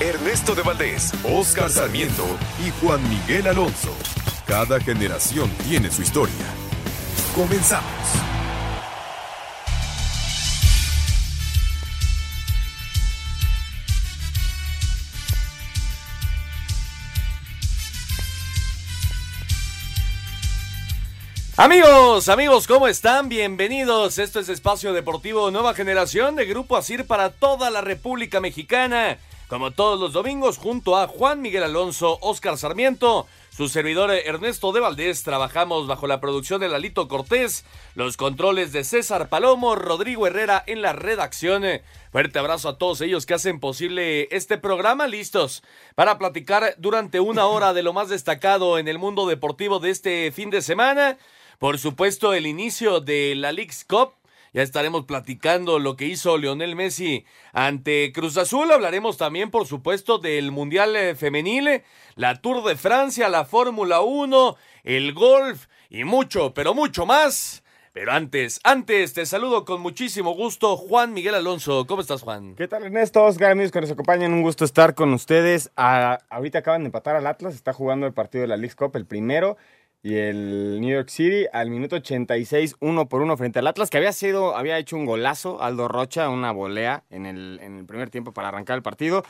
Ernesto de Valdés, Oscar Sarmiento y Juan Miguel Alonso. Cada generación tiene su historia. Comenzamos. Amigos, amigos, ¿cómo están? Bienvenidos. Esto es Espacio Deportivo Nueva Generación de Grupo Asir para toda la República Mexicana. Como todos los domingos, junto a Juan Miguel Alonso, Oscar Sarmiento, su servidor Ernesto de Valdés, trabajamos bajo la producción de Lalito Cortés, los controles de César Palomo, Rodrigo Herrera en la redacción. Fuerte abrazo a todos ellos que hacen posible este programa, listos para platicar durante una hora de lo más destacado en el mundo deportivo de este fin de semana. Por supuesto, el inicio de la League's Cup. Ya estaremos platicando lo que hizo Lionel Messi ante Cruz Azul. Hablaremos también, por supuesto, del Mundial eh, Femenil, la Tour de Francia, la Fórmula 1, el golf y mucho, pero mucho más. Pero antes, antes, te saludo con muchísimo gusto, Juan Miguel Alonso. ¿Cómo estás, Juan? ¿Qué tal, Ernesto? Oscar, amigos que nos acompañan, un gusto estar con ustedes. Ah, ahorita acaban de empatar al Atlas, está jugando el partido de la League Cup, el primero, y el New York City al minuto 86, uno por uno frente al Atlas, que había sido, había hecho un golazo, Aldo Rocha, una volea en el, en el primer tiempo para arrancar el partido.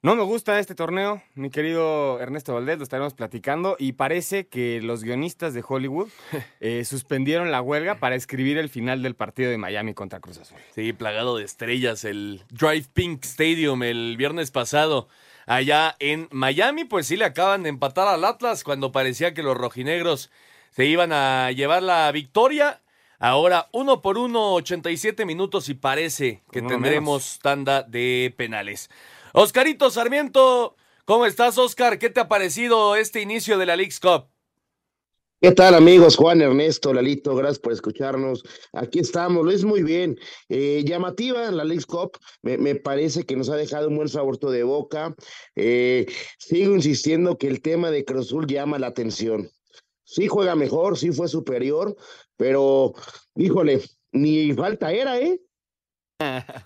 No me gusta este torneo, mi querido Ernesto Valdés, lo estaremos platicando y parece que los guionistas de Hollywood eh, suspendieron la huelga para escribir el final del partido de Miami contra Cruz Azul. Sí, plagado de estrellas, el Drive Pink Stadium el viernes pasado allá en Miami, pues sí le acaban de empatar al Atlas cuando parecía que los rojinegros se iban a llevar la victoria. Ahora uno por uno, 87 minutos y parece que tendremos menos. tanda de penales. Oscarito Sarmiento, ¿cómo estás, Oscar? ¿Qué te ha parecido este inicio de la League's Cup? ¿Qué tal amigos? Juan Ernesto, Lalito, gracias por escucharnos. Aquí estamos, lo es muy bien. Eh, llamativa la Leagues Cup, me, parece que nos ha dejado un buen sabor de boca. Eh, sigo insistiendo que el tema de Cruz Azul llama la atención. Sí juega mejor, sí fue superior, pero híjole, ni falta era, ¿eh?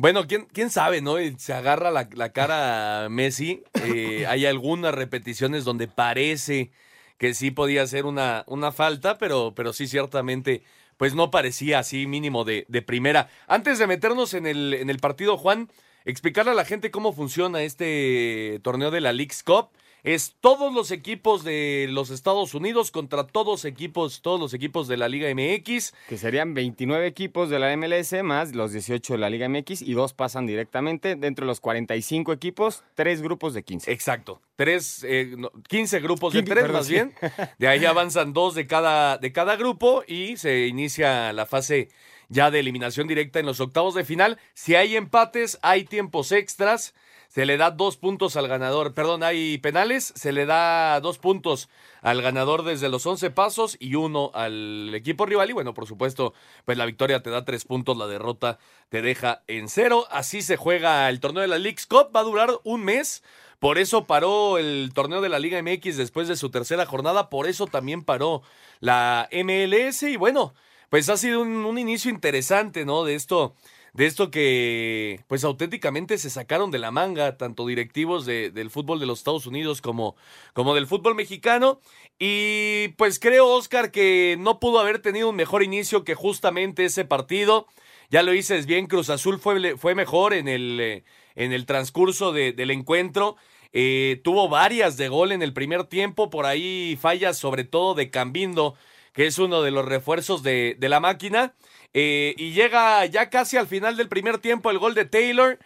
Bueno, ¿quién, quién sabe, ¿no? Se agarra la, la cara Messi. Eh, hay algunas repeticiones donde parece que sí podía ser una, una falta, pero, pero sí ciertamente, pues no parecía así mínimo de, de primera. Antes de meternos en el, en el partido, Juan, explicarle a la gente cómo funciona este torneo de la League's Cup. Es todos los equipos de los Estados Unidos contra todos equipos, todos los equipos de la Liga MX. Que serían 29 equipos de la MLS más los 18 de la Liga MX y dos pasan directamente. Dentro de los 45 equipos, tres grupos de 15. Exacto. Tres, eh, no, 15 grupos de tres, perdón, más sí. bien. De ahí avanzan dos de cada, de cada grupo y se inicia la fase ya de eliminación directa en los octavos de final. Si hay empates, hay tiempos extras. Se le da dos puntos al ganador. Perdón, hay penales. Se le da dos puntos al ganador desde los 11 pasos y uno al equipo rival. Y bueno, por supuesto, pues la victoria te da tres puntos, la derrota te deja en cero. Así se juega el torneo de la League's Cup. Va a durar un mes. Por eso paró el torneo de la Liga MX después de su tercera jornada. Por eso también paró la MLS. Y bueno, pues ha sido un, un inicio interesante, ¿no? De esto, de esto que, pues auténticamente se sacaron de la manga, tanto directivos de- del fútbol de los Estados Unidos como, como del fútbol mexicano. Y pues creo, Oscar, que no pudo haber tenido un mejor inicio que justamente ese partido. Ya lo dices bien, Cruz Azul fue, fue mejor en el, eh, en el transcurso de- del encuentro. Eh, tuvo varias de gol en el primer tiempo, por ahí fallas sobre todo de Cambindo, que es uno de los refuerzos de, de la máquina. Eh, y llega ya casi al final del primer tiempo el gol de Taylor,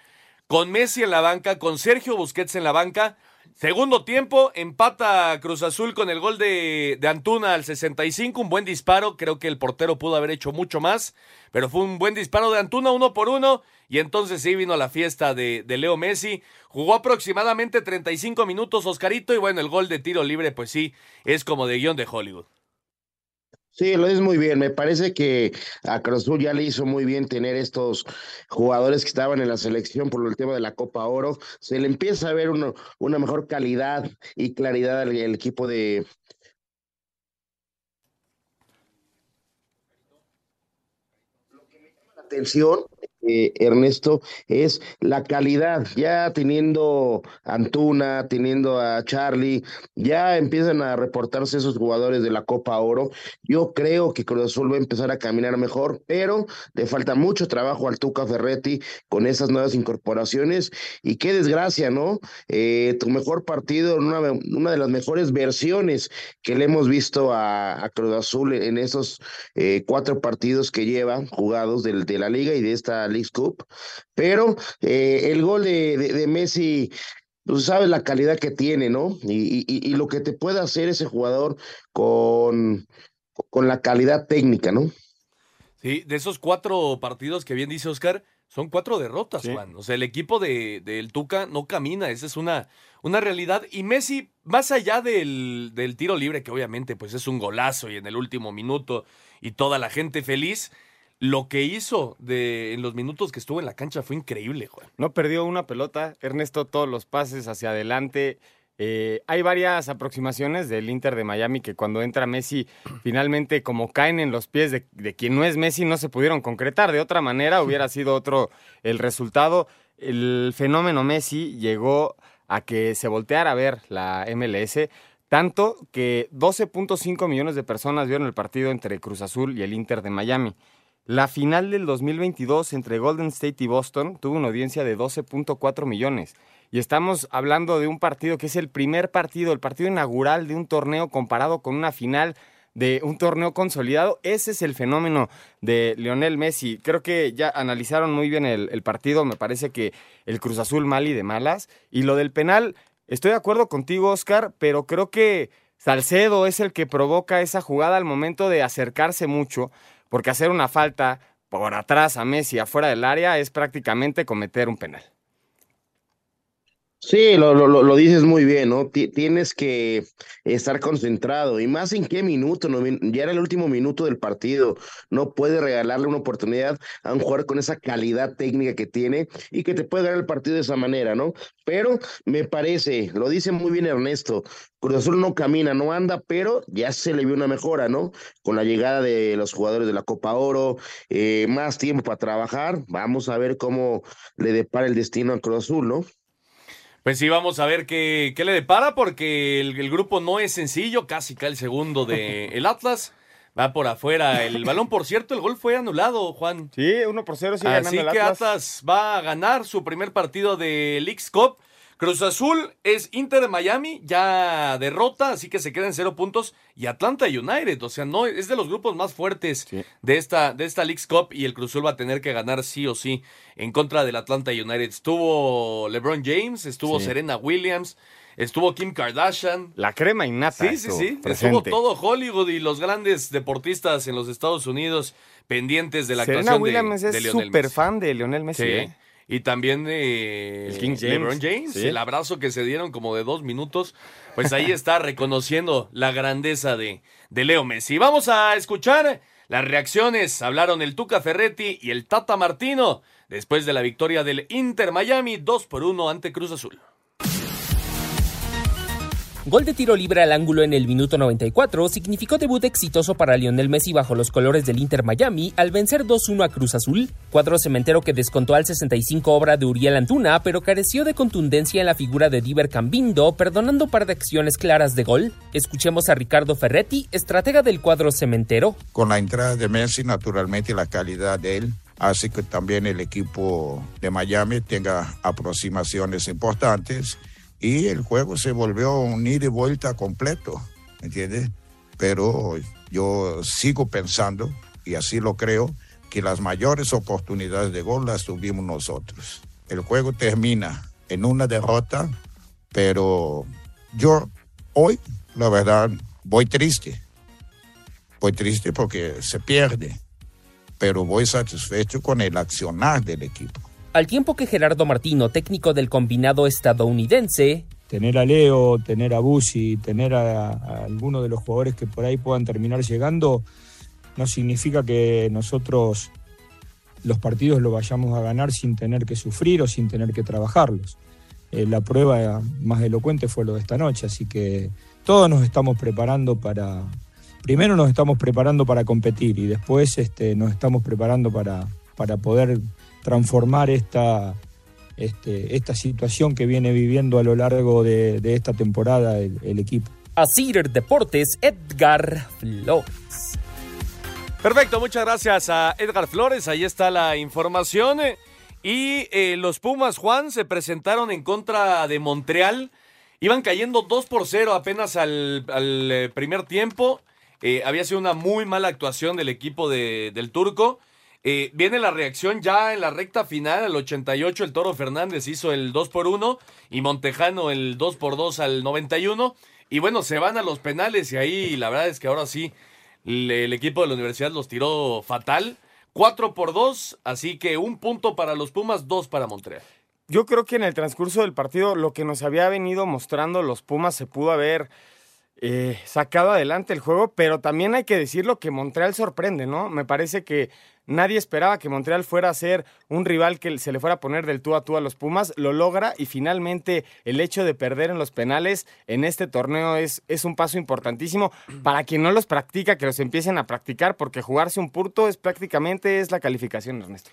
con Messi en la banca, con Sergio Busquets en la banca. Segundo tiempo, empata Cruz Azul con el gol de, Antuna al 65, un buen disparo, creo que el portero pudo haber hecho mucho más, pero fue un buen disparo de Antuna, uno por uno, y entonces sí vino la fiesta de, de Leo Messi, jugó aproximadamente 35 minutos Oscarito, y bueno, el gol de tiro libre, pues sí, es como de guion de Hollywood. Sí, lo es muy bien. Me parece que a Cruz ya le hizo muy bien tener estos jugadores que estaban en la selección por el tema de la Copa Oro. Se le empieza a ver uno, una mejor calidad y claridad al equipo de, atención eh, Ernesto, es la calidad. Ya teniendo Antuna, teniendo a Charlie, ya empiezan a reportarse esos jugadores de la Copa Oro. Yo creo que Cruz Azul va a empezar a caminar mejor, pero le falta mucho trabajo al Tuca Ferretti con esas nuevas incorporaciones. Y qué desgracia, ¿no? Eh, tu mejor partido, una, una, de las mejores versiones que le hemos visto a, a Cruz Azul en esos eh, cuatro partidos que lleva jugados de, de la liga y de esta League Cup, pero eh, el gol de, de, de Messi, tú pues, sabes la calidad que tiene, ¿no? Y, y, y, lo que te puede hacer ese jugador con, con la calidad técnica, ¿no? Sí, de esos cuatro partidos que bien dice Oscar, son cuatro derrotas, sí. Juan. O sea, el equipo de, del Tuca no camina, esa es una, una realidad. Y Messi, más allá del, del tiro libre, que obviamente pues es un golazo y en el último minuto y toda la gente feliz, lo que hizo de, en los minutos que estuvo en la cancha fue increíble, Juan. No perdió una pelota, Ernesto, todos los pases hacia adelante. Eh, hay varias aproximaciones del Inter de Miami que cuando entra Messi, finalmente como caen en los pies de, de, quien no es Messi, no se pudieron concretar. De otra manera hubiera sido otro el resultado. El fenómeno Messi llegó a que se volteara a ver la MLS, tanto que 12.5 millones de personas vieron el partido entre Cruz Azul y el Inter de Miami. La final del 2022 entre Golden State y Boston tuvo una audiencia de 12.4 millones. Y estamos hablando de un partido que es el primer partido, el partido inaugural de un torneo comparado con una final de un torneo consolidado. Ese es el fenómeno de Lionel Messi. Creo que ya analizaron muy bien el, el partido. Me parece que el Cruz Azul mal y de malas. Y lo del penal, estoy de acuerdo contigo, Oscar, pero creo que Salcedo es el que provoca esa jugada al momento de acercarse mucho porque hacer una falta por atrás a Messi afuera del área es prácticamente cometer un penal. Sí, lo, lo, lo, dices muy bien, ¿no? Tienes que estar concentrado y más en qué minuto, ¿no? ya era el último minuto del partido, no puedes regalarle una oportunidad a un jugador con esa calidad técnica que tiene y que te puede ganar el partido de esa manera, ¿no? Pero me parece, lo dice muy bien Ernesto, Cruz Azul no camina, no anda, pero ya se le vio una mejora, ¿no? Con la llegada de los jugadores de la Copa Oro, eh, más tiempo para trabajar, vamos a ver cómo le depara el destino a Cruz Azul, ¿no? Pues sí, vamos a ver qué, qué le depara, porque el, el, grupo no es sencillo, casi cae el segundo de el Atlas. Va por afuera el balón, por cierto, el gol fue anulado, Juan. Sí, uno por cero sigue Así ganando que el Atlas. Atlas va a ganar su primer partido de Leagues Cup. Cruz Azul es Inter de Miami, ya derrota, así que se quedan cero puntos. Y Atlanta United, o sea, no es de los grupos más fuertes sí. de esta, de esta Leagues Cup. Y el Cruz Azul va a tener que ganar sí o sí en contra del Atlanta United. Estuvo LeBron James, estuvo sí. Serena Williams, estuvo Kim Kardashian. La crema innata. Sí, sí, sí. Presente. Estuvo todo Hollywood y los grandes deportistas en los Estados Unidos pendientes de la Serena actuación Williams de, es súper fan de Lionel Messi. Sí. ¿eh? Y también de el King James. LeBron James, ¿Sí? el abrazo que se dieron como de dos minutos, pues ahí está reconociendo la grandeza de, de Leo Messi. Vamos a escuchar las reacciones. Hablaron el Tuca Ferretti y el Tata Martino después de la victoria del Inter Miami 2 por 1 ante Cruz Azul. Gol de tiro libre al ángulo en el minuto 94 significó debut exitoso para Lionel Messi bajo los colores del Inter Miami al vencer 2-1 a Cruz Azul, cuadro cementero que descontó al 65 obra de Uriel Antuna, pero careció de contundencia en la figura de Diver Cambindo, perdonando par de acciones claras de gol. Escuchemos a Ricardo Ferretti, estratega del cuadro cementero. Con la entrada de Messi, naturalmente la calidad de él hace que también el equipo de Miami tenga aproximaciones importantes y el juego se volvió un ida y vuelta completo, ¿entiendes? Pero yo sigo pensando, y así lo creo, que las mayores oportunidades de gol las tuvimos nosotros. El juego termina en una derrota Pero yo hoy, la verdad, voy triste. Voy triste porque se pierde, pero voy satisfecho con el accionar del equipo. Al tiempo que Gerardo Martino, técnico del combinado estadounidense, tener a Leo, tener a Busi, tener a, alguno de los jugadores que por ahí puedan terminar llegando, no significa que nosotros los partidos los vayamos a ganar sin tener que sufrir o sin tener que trabajarlos. Eh, la prueba más elocuente fue lo de esta noche, así que todos nos estamos preparando para, primero nos estamos preparando para competir y después este, nos estamos preparando para, para poder transformar esta, este, esta situación que viene viviendo a lo largo de, de esta temporada el, el equipo. Asir Deportes, Edgar Flores. Perfecto, muchas gracias a Edgar Flores. Ahí está la información. Y eh, los Pumas, Juan, se presentaron en contra de Montreal. Iban cayendo 2 por 0 apenas al, al eh, primer tiempo. Eh, había sido una muy mala actuación del equipo de, del turco. Eh, viene la reacción ya en la recta final, al 88 el Toro Fernández hizo el 2 por 1 y Montejano el 2 por 2 al 91. Y bueno, se van a los penales y ahí la verdad es que ahora sí el equipo de la universidad los tiró fatal. 4 por 2, así que un punto para los Pumas, dos para Montreal. Yo creo que en el transcurso del partido lo que nos había venido mostrando los Pumas se pudo haber eh, sacado adelante el juego, pero también hay que decirlo que Montreal sorprende, ¿no? Me parece que nadie esperaba que Montreal fuera a ser un rival que se le fuera a poner del tú a tú a los Pumas, lo logra y finalmente el hecho de perder en los penales en este torneo es, es un paso importantísimo para quien no los practica, que los empiecen a practicar, porque jugarse un purto es prácticamente es la calificación, Ernesto.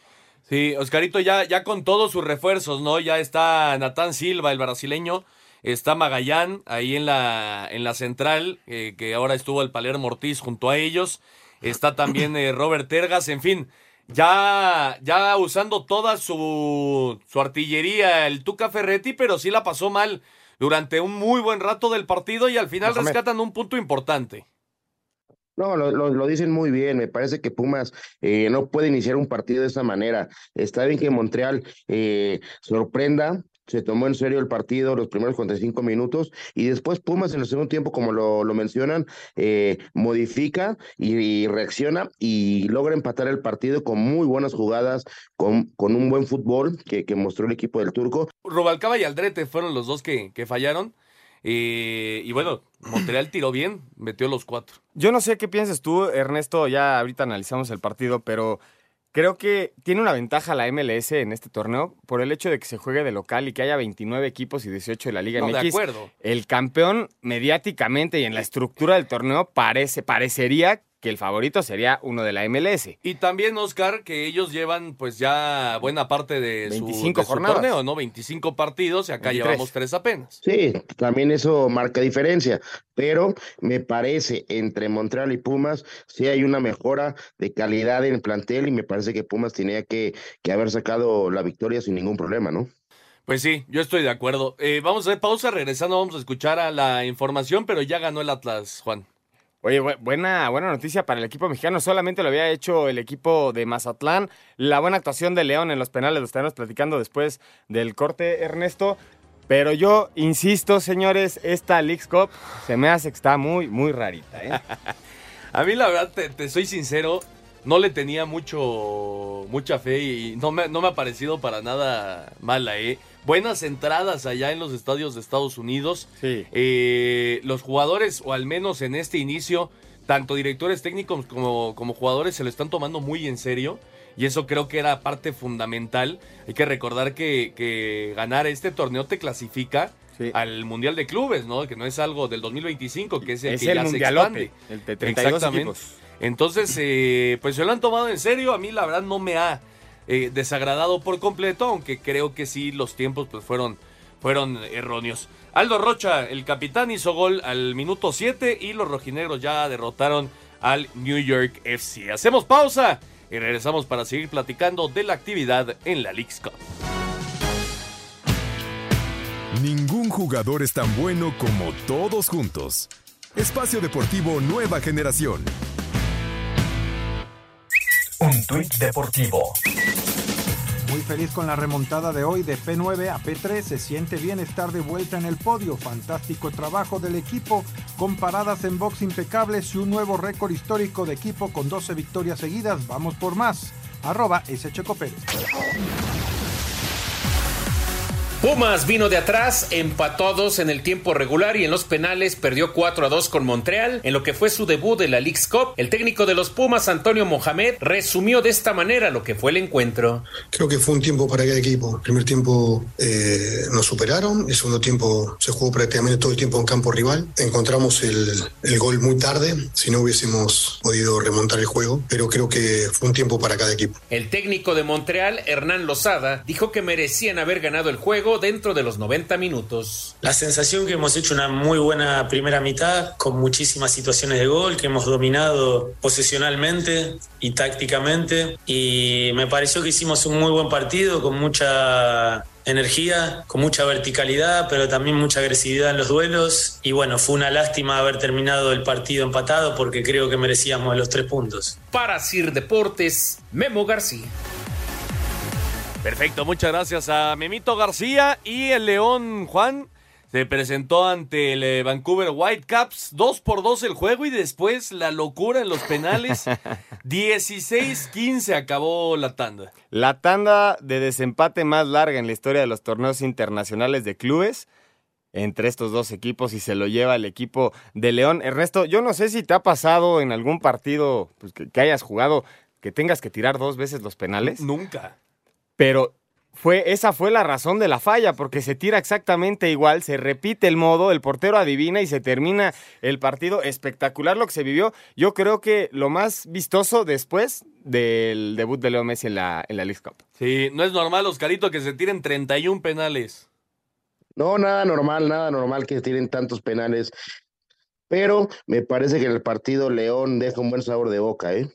Sí, Oscarito ya, ya con todos sus refuerzos, ¿no? Ya está Natán Silva, el brasileño, está Magallán ahí en la, en la central, eh, que ahora estuvo el Palermo Ortiz junto a ellos. Está también eh, Robert Tergas, en fin, ya, ya usando toda su, su artillería el Tuca Ferretti, pero sí la pasó mal durante un muy buen rato del partido y al final rescatan un punto importante. No, lo, lo, lo dicen muy bien. Me parece que Pumas eh, no puede iniciar un partido de esta manera. Está bien que Montreal eh, sorprenda. Se tomó en serio el partido los primeros 45 minutos y después Pumas en el segundo tiempo, como lo, lo mencionan, eh, modifica y, y reacciona y logra empatar el partido con muy buenas jugadas, con, con un buen fútbol que, que mostró el equipo del turco. Rubalcaba y Aldrete fueron los dos que, que fallaron. Eh, y bueno, Montreal tiró bien, metió los cuatro. Yo no sé qué piensas tú, Ernesto, ya ahorita analizamos el partido, pero creo que tiene una ventaja la MLS en este torneo por el hecho de que se juegue de local y que haya 29 equipos y 18 de la Liga No, de MX. acuerdo. El campeón mediáticamente y en la estructura del torneo parece, parecería que el favorito sería uno de la MLS. Y también, Oscar, que ellos llevan pues ya buena parte de su, 25 de su jornadas. torneo, ¿no? 25 partidos y acá 23. llevamos tres apenas. Sí, también eso marca diferencia, pero me parece entre Montreal y Pumas sí hay una mejora de calidad en el plantel y me parece que Pumas tenía que, que haber sacado la victoria sin ningún problema, ¿no? Pues sí, yo estoy de acuerdo. Eh, vamos a hacer pausa, regresando vamos a escuchar a la información, pero ya ganó el Atlas, Juan. Oye, bu- buena, buena noticia para el equipo mexicano. Solamente lo había hecho el equipo de Mazatlán. La buena actuación de León en los penales lo estaremos platicando después del corte, Ernesto. Pero yo insisto, señores, esta Leagues Cup se me hace que está muy, muy rarita. ¿eh? A mí la verdad, te, te soy sincero, no le tenía mucho mucha fe y no me, no me ha parecido para nada mala, ¿eh? Buenas entradas allá en los estadios de Estados Unidos. Sí. Eh, los jugadores, o al menos en este inicio, tanto directores técnicos como, como jugadores se lo están tomando muy en serio. Y eso creo que era parte fundamental. Hay que recordar que, que ganar este torneo te clasifica Sí. al Mundial de Clubes, ¿no? Que no es algo del 2025, que es el Es que el ya se expande. el de 32 Exactamente. equipos. Entonces, eh, pues se lo han tomado en serio. A mí la verdad no me ha eh, desagradado por completo, aunque creo que sí los tiempos pues fueron, fueron erróneos. Aldo Rocha, el capitán, hizo gol al minuto 7 y los rojinegros ya derrotaron al New York FC. Hacemos pausa y regresamos para seguir platicando de la actividad en la League's Cup. Ningún jugador es tan bueno como todos juntos. Espacio Deportivo Nueva Generación. Un tuit deportivo. Muy feliz con la remontada de hoy de P9 a P3. Se siente bien estar de vuelta en el podio. Fantástico trabajo del equipo con paradas en box impecables y un nuevo récord histórico de equipo con 12 victorias seguidas. Vamos por más. Arroba S. Pérez. Pumas vino de atrás, empató a dos en el tiempo regular y en los penales perdió 4 a 2 con Montreal. En lo que fue su debut de la League's Cup, el técnico de los Pumas, Antonio Mohamed, resumió de esta manera lo que fue el encuentro. Creo que fue un tiempo para cada equipo. El primer tiempo eh, nos superaron, el segundo tiempo se jugó prácticamente todo el tiempo en campo rival. Encontramos el, el gol muy tarde, si no hubiésemos podido remontar el juego, pero creo que fue un tiempo para cada equipo. El técnico de Montreal, Hernán Lozada, dijo que merecían haber ganado el juego dentro de los 90 minutos. La sensación que hemos hecho una muy buena primera mitad con muchísimas situaciones de gol, que hemos dominado posesionalmente y tácticamente y me pareció que hicimos un muy buen partido con mucha energía, con mucha verticalidad, pero también mucha agresividad en los duelos. Y bueno, fue una lástima haber terminado el partido empatado porque creo que merecíamos los tres puntos. Para Sir Deportes, Memo García. Perfecto, muchas gracias a Memito García y el León Juan. Se presentó ante el eh, Vancouver Whitecaps, 2 por 2 el juego y después la locura en los penales. 16-15 acabó la tanda. La tanda de desempate más larga en la historia de los torneos internacionales de clubes entre estos dos equipos y se lo lleva el equipo de León. Ernesto, yo no sé si te ha pasado en algún partido pues, que, que hayas jugado que tengas que tirar dos veces los penales. Nunca. Pero fue, esa fue la razón de la falla, porque se tira exactamente igual, se repite el modo, el portero adivina y se termina el partido. Espectacular lo que se vivió. Yo creo que lo más vistoso después del debut de Leo Messi en la, en la League Cup. Sí, no es normal, Oscarito, que se tiren 31 penales. No, nada normal, nada normal que tiren tantos penales. Pero me parece que en el partido León deja un buen sabor de boca, ¿eh?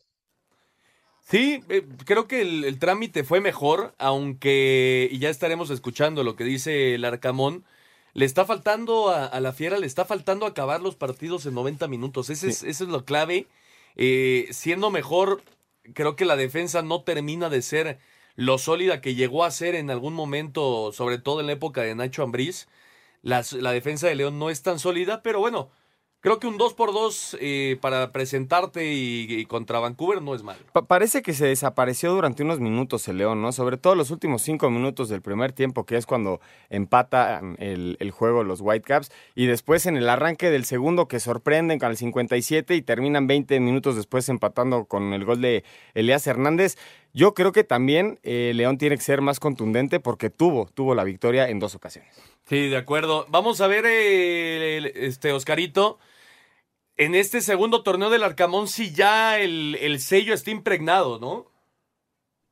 Sí, eh, creo que el, el, trámite fue mejor, aunque, y ya estaremos escuchando lo que dice el Arcamón, le está faltando a, a la Fiera, le está faltando acabar los partidos en 90 minutos. Ese es, eso es lo clave. Eh, siendo mejor, creo que la defensa no termina de ser lo sólida que llegó a ser en algún momento, sobre todo en la época de Nacho Ambriz. Las, la defensa de León no es tan sólida, pero bueno, Creo que un 2 por 2 eh, para presentarte y, y, contra Vancouver no es malo. Pa parece que se desapareció durante unos minutos el León, ¿no? Sobre todo los últimos cinco minutos del primer tiempo, que es cuando empata el, el, juego los Whitecaps. Y después en el arranque del segundo, que sorprenden con el 57 y terminan 20 minutos después empatando con el gol de Elías Hernández. Yo creo que también eh, León tiene que ser más contundente porque tuvo, tuvo la victoria en dos ocasiones. Sí, de acuerdo. Vamos a ver, eh, este Oscarito en este segundo torneo del Arcamón si ya el, el sello está impregnado, ¿no?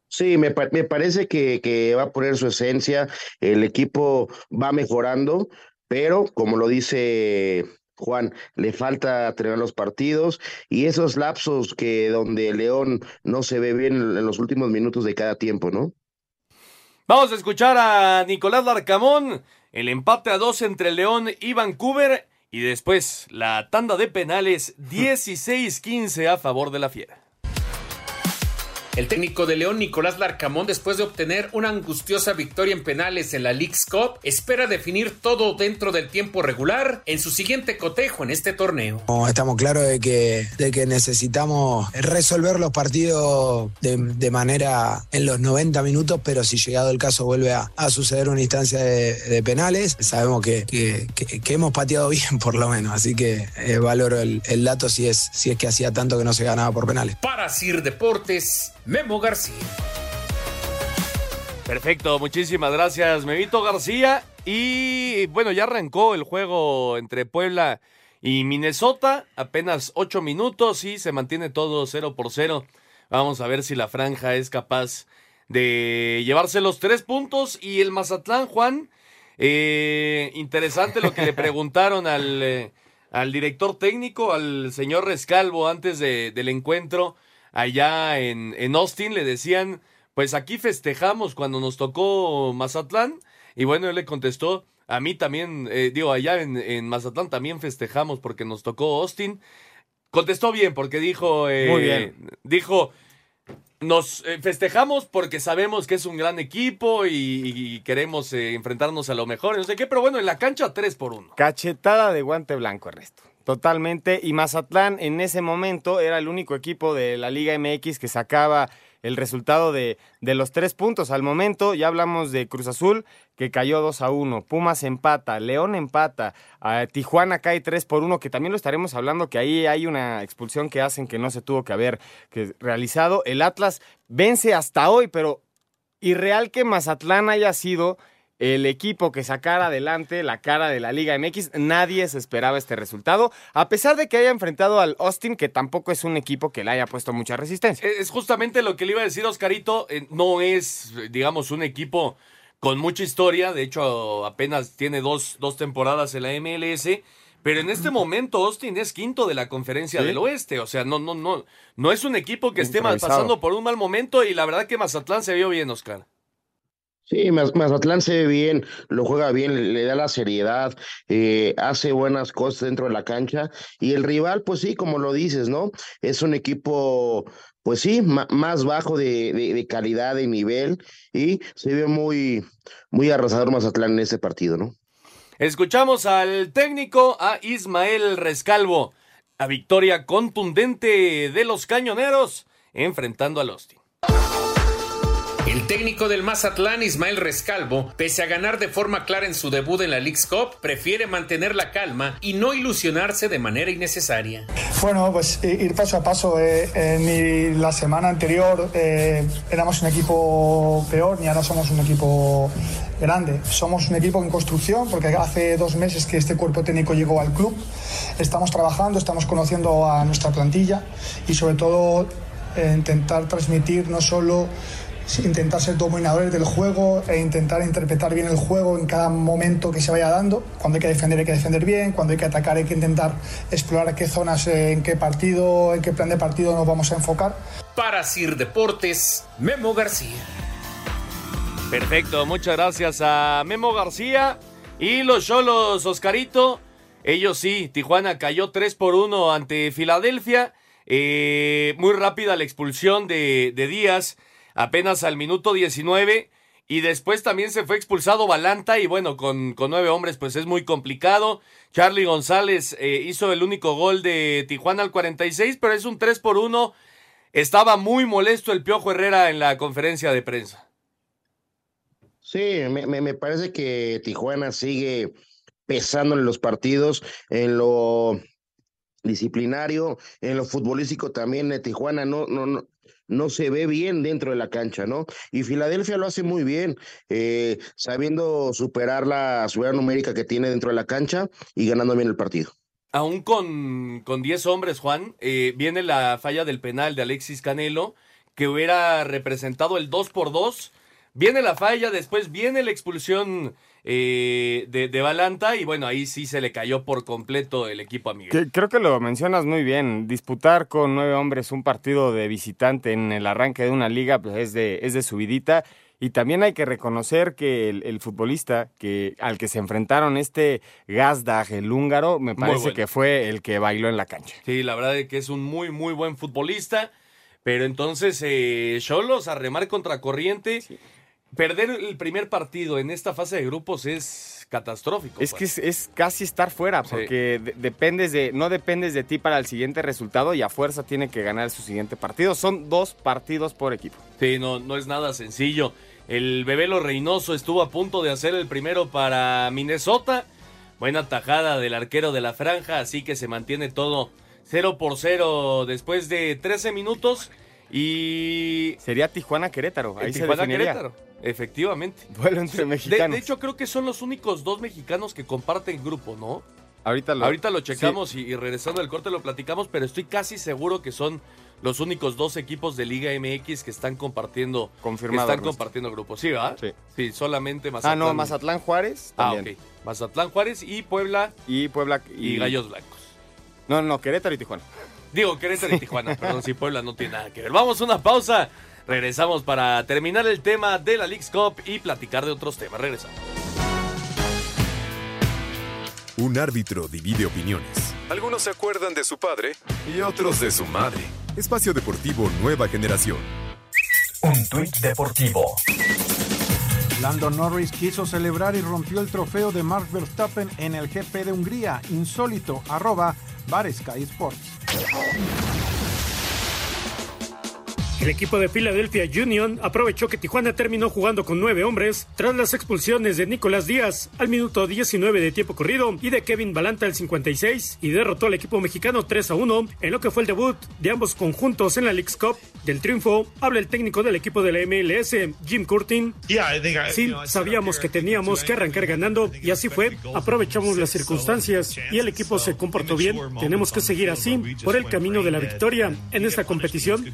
Sí, me, me parece que, que, va a poner su esencia, el equipo va mejorando, pero como lo dice Juan, le falta tener los partidos y esos lapsos que donde León no se ve bien en los últimos minutos de cada tiempo, ¿no? Vamos a escuchar a Nicolás Larcamón, el empate a dos entre León y Vancouver y después, la tanda de penales 16-15 a favor de la Fiera. El técnico de León, Nicolás Larcamón, después de obtener una angustiosa victoria en penales en la League's Cup, espera definir todo dentro del tiempo regular en su siguiente cotejo en este torneo. Estamos claros de que, de que necesitamos resolver los partidos de, de, manera en los 90 minutos, pero si llegado el caso vuelve a, a suceder una instancia de, de penales, sabemos que, que, que, hemos pateado bien por lo menos, así que eh, valoro el, el, dato si es, si es que hacía tanto que no se ganaba por penales. Para Sir Deportes, Memo García. Perfecto, muchísimas gracias, Memito García. Y bueno, ya arrancó el juego entre Puebla y Minnesota. Apenas ocho minutos y se mantiene todo 0 por 0. Vamos a ver si la franja es capaz de llevarse los tres puntos. Y el Mazatlán, Juan, eh, interesante lo que le preguntaron al, eh, al director técnico, al señor Rescalvo, antes de, del encuentro allá en, en Austin, le decían, pues aquí festejamos cuando nos tocó Mazatlán. Y bueno, él le contestó, a mí también, eh, digo, allá en, en, Mazatlán también festejamos porque nos tocó Austin. Contestó bien, porque dijo, eh, Muy bien. dijo, nos eh, festejamos porque sabemos que es un gran equipo y, y queremos eh, enfrentarnos a lo mejor, y no sé qué, pero bueno, en la cancha 3 por 1. Cachetada de guante blanco, Ernesto. Totalmente. Y Mazatlán en ese momento era el único equipo de la Liga MX que sacaba el resultado de, de los tres puntos. Al momento ya hablamos de Cruz Azul, que cayó 2 a 1, Pumas empata, León empata, Tijuana cae 3 por 1, que también lo estaremos hablando, que ahí hay una expulsión que hacen que no se tuvo que haber que, realizado. El Atlas vence hasta hoy, pero irreal que Mazatlán haya sido el equipo que sacara adelante la cara de la Liga MX. Nadie se esperaba este resultado, a pesar de que haya enfrentado al Austin, que tampoco es un equipo que le haya puesto mucha resistencia. Es justamente lo que le iba a decir Oscarito, eh, no es, digamos, un equipo con mucha historia, de hecho apenas tiene dos, dos temporadas en la MLS. Pero en este momento Austin es quinto de la conferencia Sí. del oeste. O sea, no, no, no, no es un equipo que esté pasando por un mal momento. Y la verdad que Mazatlán se vio bien, Oscar. Sí, Maz- Mazatlán se ve bien, lo juega bien, le, da la seriedad, eh, hace buenas cosas dentro de la cancha y el rival, pues sí, como lo dices, ¿no? Es un equipo, pues sí, más bajo de calidad, de nivel y se ve muy, muy arrasador Mazatlán en este partido, ¿no? Escuchamos al técnico, a Ismael Rescalvo. La victoria contundente de los cañoneros enfrentando al Austin. El técnico del Mazatlán, Ismael Rescalvo, pese a ganar de forma clara en su debut en la League's Cup, prefiere mantener la calma y no ilusionarse de manera innecesaria. Bueno, pues ir paso a paso. eh, eh, ni la semana anterior eh, éramos un equipo peor, ni ahora somos un equipo grande. Somos un equipo en construcción porque hace dos meses que este cuerpo técnico llegó al club. Estamos trabajando, estamos conociendo a nuestra plantilla y sobre todo eh, intentar transmitir no solo intentar ser dominadores del juego e intentar interpretar bien el juego en cada momento que se vaya dando. Cuando hay que defender hay que defender bien, cuando hay que atacar hay que intentar explorar qué zonas, eh, en qué partido, en qué plan de partido nos vamos a enfocar. Para Sir Deportes, Memo García. Perfecto, muchas gracias a Memo García y los Cholos, Oscarito. Ellos sí, Tijuana cayó 3 por 1 ante Filadelfia. Eh, muy rápida la expulsión de, de Díaz, apenas al minuto 19. Y después también se fue expulsado Balanta y bueno, con, con nueve hombres pues es muy complicado. Charlie González eh, hizo el único gol de Tijuana al 46, pero es un 3 por 1. Estaba muy molesto el Piojo Herrera en la conferencia de prensa. Sí, me, me, parece que Tijuana sigue pesando en los partidos, en lo disciplinario, en lo futbolístico también. Tijuana no, no, no, no se ve bien dentro de la cancha, ¿no? Y Filadelfia lo hace muy bien, eh, sabiendo superar la seguridad numérica que tiene dentro de la cancha y ganando bien el partido. Aún con, con 10 hombres, Juan, eh, viene la falla del penal de Alexis Canelo, que hubiera representado el 2 por 2 Viene la falla, después viene la expulsión eh, de, de Balanta, y bueno, ahí sí se le cayó por completo el equipo a Miguel. Que- creo que lo mencionas muy bien. Disputar con nueve hombres un partido de visitante en el arranque de una liga pues es de, es de subidita. Y también hay que reconocer que el, el futbolista que, al que se enfrentaron, este Gazdag, el húngaro, me parece bueno. que fue el que bailó en la cancha. Sí, la verdad es que es un muy, muy buen futbolista. Pero entonces, eh, Cholos a remar contra corriente. Perder el primer partido en esta fase de grupos es catastrófico. Es que es, es casi estar fuera, Sí. porque de- dependes de, no dependes de ti para el siguiente resultado y a fuerza tiene que ganar su siguiente partido. Son dos partidos por equipo. Sí, no, no es nada sencillo. El Bebelo Reynoso estuvo a punto de hacer el primero para Minnesota. Buena tajada del arquero de la franja, así que se mantiene todo 0 por 0 después de 13 minutos. Y. Sería Tijuana-Querétaro. Ahí el se Tijuana definiría. Querétaro, efectivamente. Duelo entre mexicanos. De, hecho, creo que son los únicos dos mexicanos que comparten grupo, ¿no? Ahorita lo, Ahorita lo checamos y, y regresando al corte lo platicamos, pero estoy casi seguro que son los únicos dos equipos de Liga MX que están compartiendo, que Confirmado, están Ernesto. compartiendo grupos. Sí, ¿verdad? Sí. Sí, solamente Ah, Mazatlán. no, Mazatlán Juárez Ah, también. ok. Mazatlán Juárez y Puebla Y Puebla y, Gallos Blancos. No, no, Querétaro y Tijuana. Digo, Querétaro y Tijuana, perdón, si Puebla no tiene nada que ver. Vamos a una pausa. Regresamos para terminar el tema de la League's Cup y platicar de otros temas. Regresamos. Un árbitro divide opiniones. Algunos se acuerdan de su padre y otros de su madre. Espacio Deportivo Nueva Generación. Un tuit deportivo. Lando Norris quiso celebrar y rompió el trofeo de Max Verstappen en el GP de Hungría. Insólito, arroba Sky Sports. El equipo de Philadelphia Union aprovechó que Tijuana terminó jugando con nueve hombres tras las expulsiones de Nicolás Díaz al minuto 19 de tiempo corrido y de Kevin Balanta al 56 y derrotó al equipo mexicano 3 a 1 en lo que fue el debut de ambos conjuntos en la League's Cup. Del triunfo habla el técnico del equipo de la MLS, Jim Curtin. Sí, sabíamos que teníamos que arrancar ganando y así fue. Aprovechamos las circunstancias y el equipo se comportó bien. Tenemos que seguir así por el camino de la victoria en esta competición.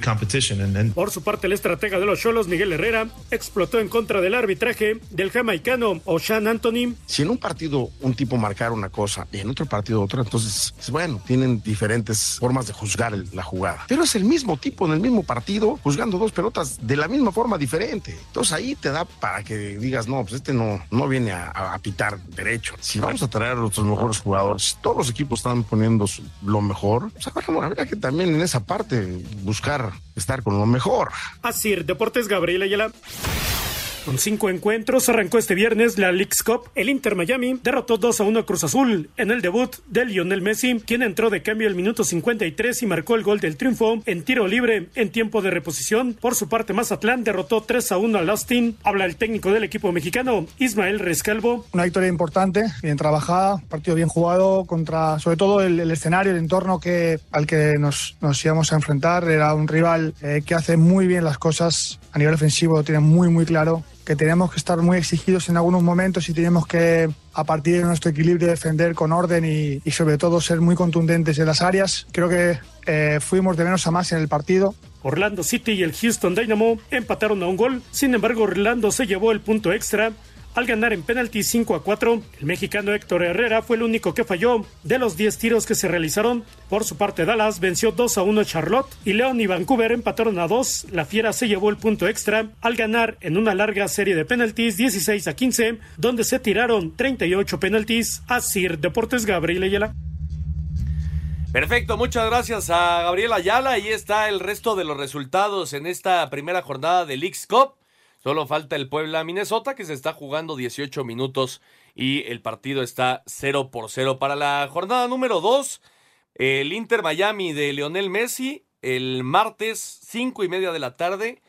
Por su parte, el estratega de los Cholos, Miguel Herrera, explotó en contra del arbitraje del jamaicano Oshan Anthony. Si en un partido un tipo marcara una cosa y en otro partido otra, entonces, bueno, tienen diferentes formas de juzgar la jugada. Pero es el mismo tipo en el mismo partido, juzgando dos pelotas de la misma forma diferente. Entonces ahí te da para que digas, no, pues este no, no viene a, pitar derecho. Si vamos a traer a nuestros mejores jugadores, todos los equipos están poniendo lo mejor, pues habría que también en esa parte buscar estar con lo mejor. Así, Deportes Gabriel Ayala. Con cinco encuentros arrancó este viernes la League's Cup. El Inter Miami derrotó 2 a 1 a Cruz Azul en el debut de Lionel Messi, quien entró de cambio al minuto 53 y marcó el gol del triunfo en tiro libre en tiempo de reposición. Por su parte, Mazatlán derrotó 3 a 1 a Austin. Habla el técnico del equipo mexicano, Ismael Rescalvo. Una victoria importante, bien trabajada, partido bien jugado contra, sobre todo el, escenario, el entorno que, al que nos, nos íbamos a enfrentar. Era un rival eh, que hace muy bien las cosas a nivel ofensivo, lo tiene muy, muy claro que tenemos que estar muy exigidos en algunos momentos y tenemos que, a partir de nuestro equilibrio, defender con orden y, sobre todo ser muy contundentes en las áreas. Creo que eh, fuimos de menos a más en el partido. Orlando City y el Houston Dynamo empataron a un gol, sin embargo Orlando se llevó el punto extra al ganar en penalti 5 a 4. El mexicano Héctor Herrera fue el único que falló de los 10 tiros que se realizaron. Por su parte, Dallas venció 2 a 1 a Charlotte y León y Vancouver empataron a 2. La Fiera se llevó el punto extra al ganar en una larga serie de penaltis 16 a 15, donde se tiraron 38 penaltis a Sir Deportes Gabriel Ayala. Perfecto, muchas gracias a Gabriel Ayala. Ahí está el resto de los resultados en esta primera jornada del Leagues Cup. Solo falta el Puebla Minnesota que se está jugando 18 minutos y el partido está 0 por 0 para la jornada número 2. El Inter Miami de Lionel Messi el martes 5 y media de la tarde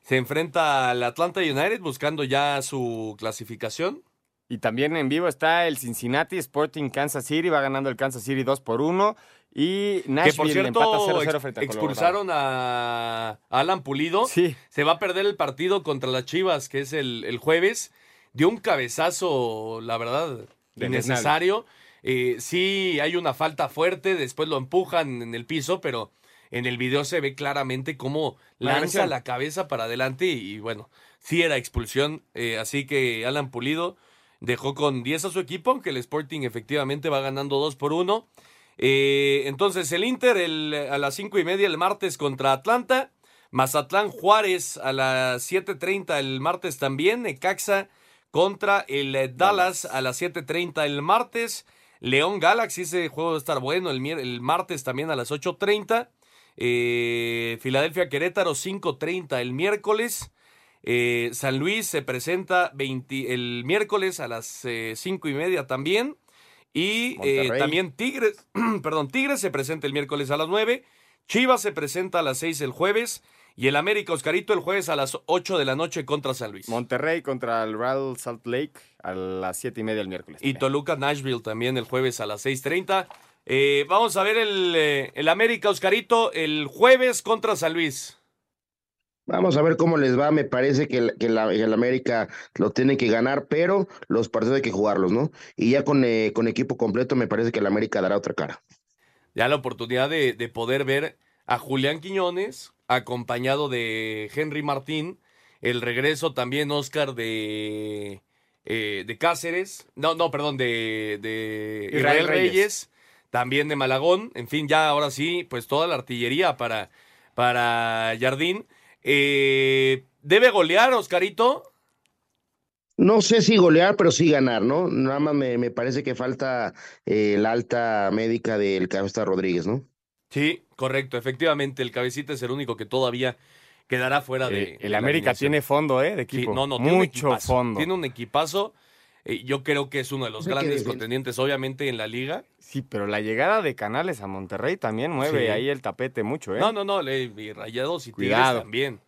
se enfrenta al Atlanta United buscando ya su clasificación. Y también en vivo está el Cincinnati Sporting Kansas City, va ganando el Kansas City 2 por 1. Y Nashville que por cierto, empata 0-0 frente a expulsaron a Alan Pulido. Sí. Se va a perder el partido contra las Chivas, que es el, jueves. Dio un cabezazo, la verdad, innecesario. Eh, sí, hay una falta fuerte, después lo empujan en el piso, pero en el video se ve claramente cómo lanza la cabeza para adelante y, bueno, sí era expulsión. Eh, así que Alan Pulido dejó con 10 a su equipo, aunque el Sporting efectivamente va ganando 2 por 1. Eh, entonces el Inter a las cinco y media el martes contra Atlanta. Mazatlán Juárez a las 7.30 el martes también. Necaxa contra el eh, Dallas a las 7.30 el martes. León Galaxy, ese juego va a estar bueno el, martes también a las 8.30. Eh, Filadelfia Querétaro 5.30 el miércoles. San Luis se presenta el miércoles a las cinco y media también. Y eh, también Tigres, perdón, Tigres se presenta el miércoles a las 9, Chivas se presenta a las 6 el jueves y el América Oscarito el jueves a las 8 de la noche contra San Luis. Monterrey contra el Real Salt Lake a las 7 y media el miércoles. Y Toluca Nashville también el jueves a las 6.30. Eh, vamos a ver el, eh, el América Oscarito el jueves contra San Luis. Vamos a ver cómo les va. Me parece que, el, que el América lo tiene que ganar, pero los partidos hay que jugarlos, ¿no? Y ya con, eh, con equipo completo, me parece que el América dará otra cara. Ya la oportunidad de, de poder ver a Julián Quiñones acompañado de Henry Martín, el regreso también, Oscar, de, eh, de Cáceres, no, no, perdón, de, de Israel, Reyes. Reyes. también de Malagón, en fin, ya ahora sí, pues toda la artillería para, para Jardín. Eh, ¿Debe golear, Oscarito? No sé si golear, pero sí ganar, ¿no? Nada más me, parece que falta eh, la alta médica del Cabecita Rodríguez, ¿no? Sí, correcto. Efectivamente, el Cabecita es el único que todavía quedará fuera de. Eh, de el la América tiene fondo, ¿eh? De Sí, equipo. no, no, tiene un Mucho equipazo. fondo. Tiene un equipazo. Eh, yo creo que es uno de los grandes contendientes, obviamente, en la liga. Sí, pero la llegada de Canales a Monterrey también mueve Sí. ahí el tapete mucho, ¿eh? No, no, no, le- y Rayados y Tigres Cuidado. también.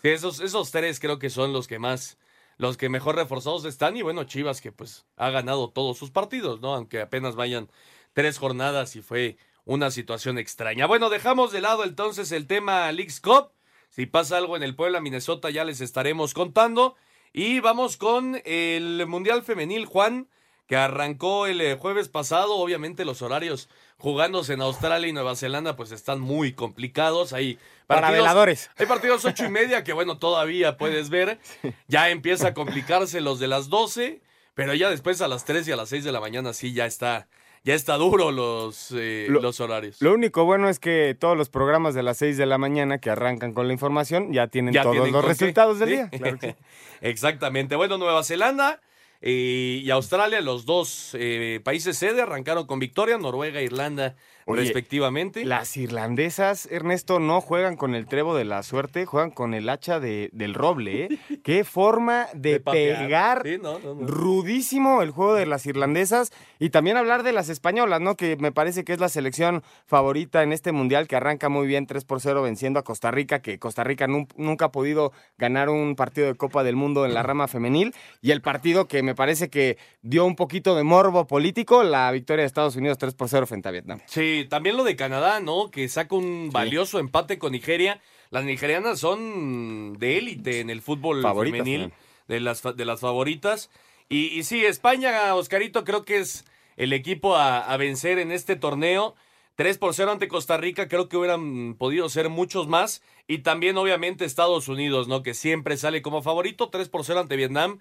Sí, esos, esos tres creo que son los que más, los que mejor reforzados están. Y bueno, Chivas que pues ha ganado todos sus partidos, ¿no? Aunque apenas vayan tres jornadas y fue una situación extraña. Bueno, dejamos de lado entonces el tema Leagues Cup. Si pasa algo en el Puebla, Minnesota, ya les estaremos contando. Y vamos con el Mundial Femenil, Juan, que arrancó el eh, jueves pasado. Obviamente los horarios jugándose en Australia y Nueva Zelanda pues están muy complicados. Hay Para veladores. Hay partidos ocho y media que bueno, todavía puedes ver. Ya empieza a complicarse los de las 12, pero ya después a las 3 y a las 6 de la mañana sí ya está, ya está duro los, eh, Lo- los horarios. Lo único bueno es que todos los programas de las 6 de la mañana que arrancan con la información ya tienen Ya todos tienen los qué. resultados del Sí. día. Claro que sí. Exactamente. Bueno, Nueva Zelanda eh, y Australia, los dos eh, países sede, arrancaron con victoria, Noruega Irlanda Oye, respectivamente. Las irlandesas, Ernesto, no juegan con el trebo de la suerte, juegan con el hacha de, del roble. ¿eh? Qué forma de, pegar. Sí, no, no, no. Rudísimo el juego de las irlandesas. Y también hablar de las españolas, ¿no? Que me parece que es la selección favorita en este mundial que arranca muy bien 3 por 0 venciendo a Costa Rica, que Costa Rica nun- nunca ha podido ganar un partido de Copa del Mundo en la rama femenil. Y el partido que me parece que dio un poquito de morbo político, la victoria de Estados Unidos 3 por 0 frente a Vietnam. Sí, también lo de Canadá, ¿no? Que saca un valioso empate con Nigeria. Las nigerianas son de élite en el fútbol Favoritas femenil, de las, de las favoritas. Y, y sí, España, Oscarito, creo que es el equipo a, a vencer en este torneo. 3 por 0 ante Costa Rica, creo que hubieran podido ser muchos más. Y también, obviamente, Estados Unidos, ¿no? Que siempre sale como favorito. 3 por 0 ante Vietnam.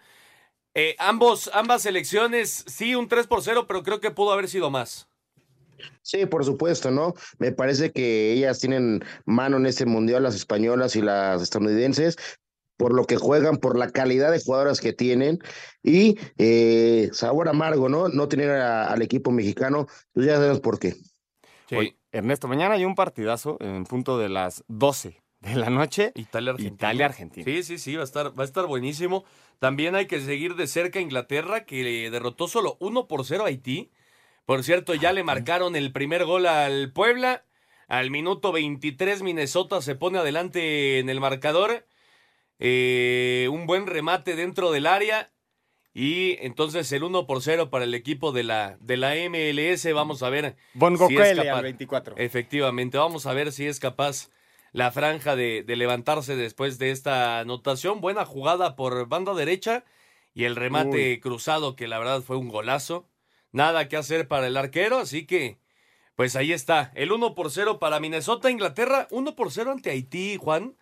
Eh, ambos, ambas selecciones, sí, un 3 por 0, pero creo que pudo haber sido más. Sí, por supuesto, ¿no? Me parece que ellas tienen mano en este mundial, las españolas y las estadounidenses, por lo que juegan, por la calidad de jugadoras que tienen y eh, sabor amargo, ¿no? No tener a- al equipo mexicano, pues ya sabemos por qué. Oye, Ernesto, mañana hay un partidazo en punto de las 12 de la noche. Italia-Argentina. Italia-Argentina. Sí, sí, sí, va a estar, va a estar buenísimo. También hay que seguir de cerca a Inglaterra, que le derrotó solo 1 por 0 a Haití. Por cierto, ya le marcaron el primer gol al Puebla. Al minuto 23, Minnesota se pone adelante en el marcador. Eh, un buen remate dentro del área. Y entonces el 1 por 0 para el equipo de la, de la MLS. Vamos a ver. Bongo si es Kwele capaz- al 24. Efectivamente, vamos a ver si es capaz la franja de, de levantarse después de esta anotación. Buena jugada por banda derecha y el remate Uy. cruzado que la verdad fue un golazo. Nada que hacer para el arquero, así que pues ahí está. El 1 por 0 para Minnesota, Inglaterra, 1 por 0 ante Haití, Juan.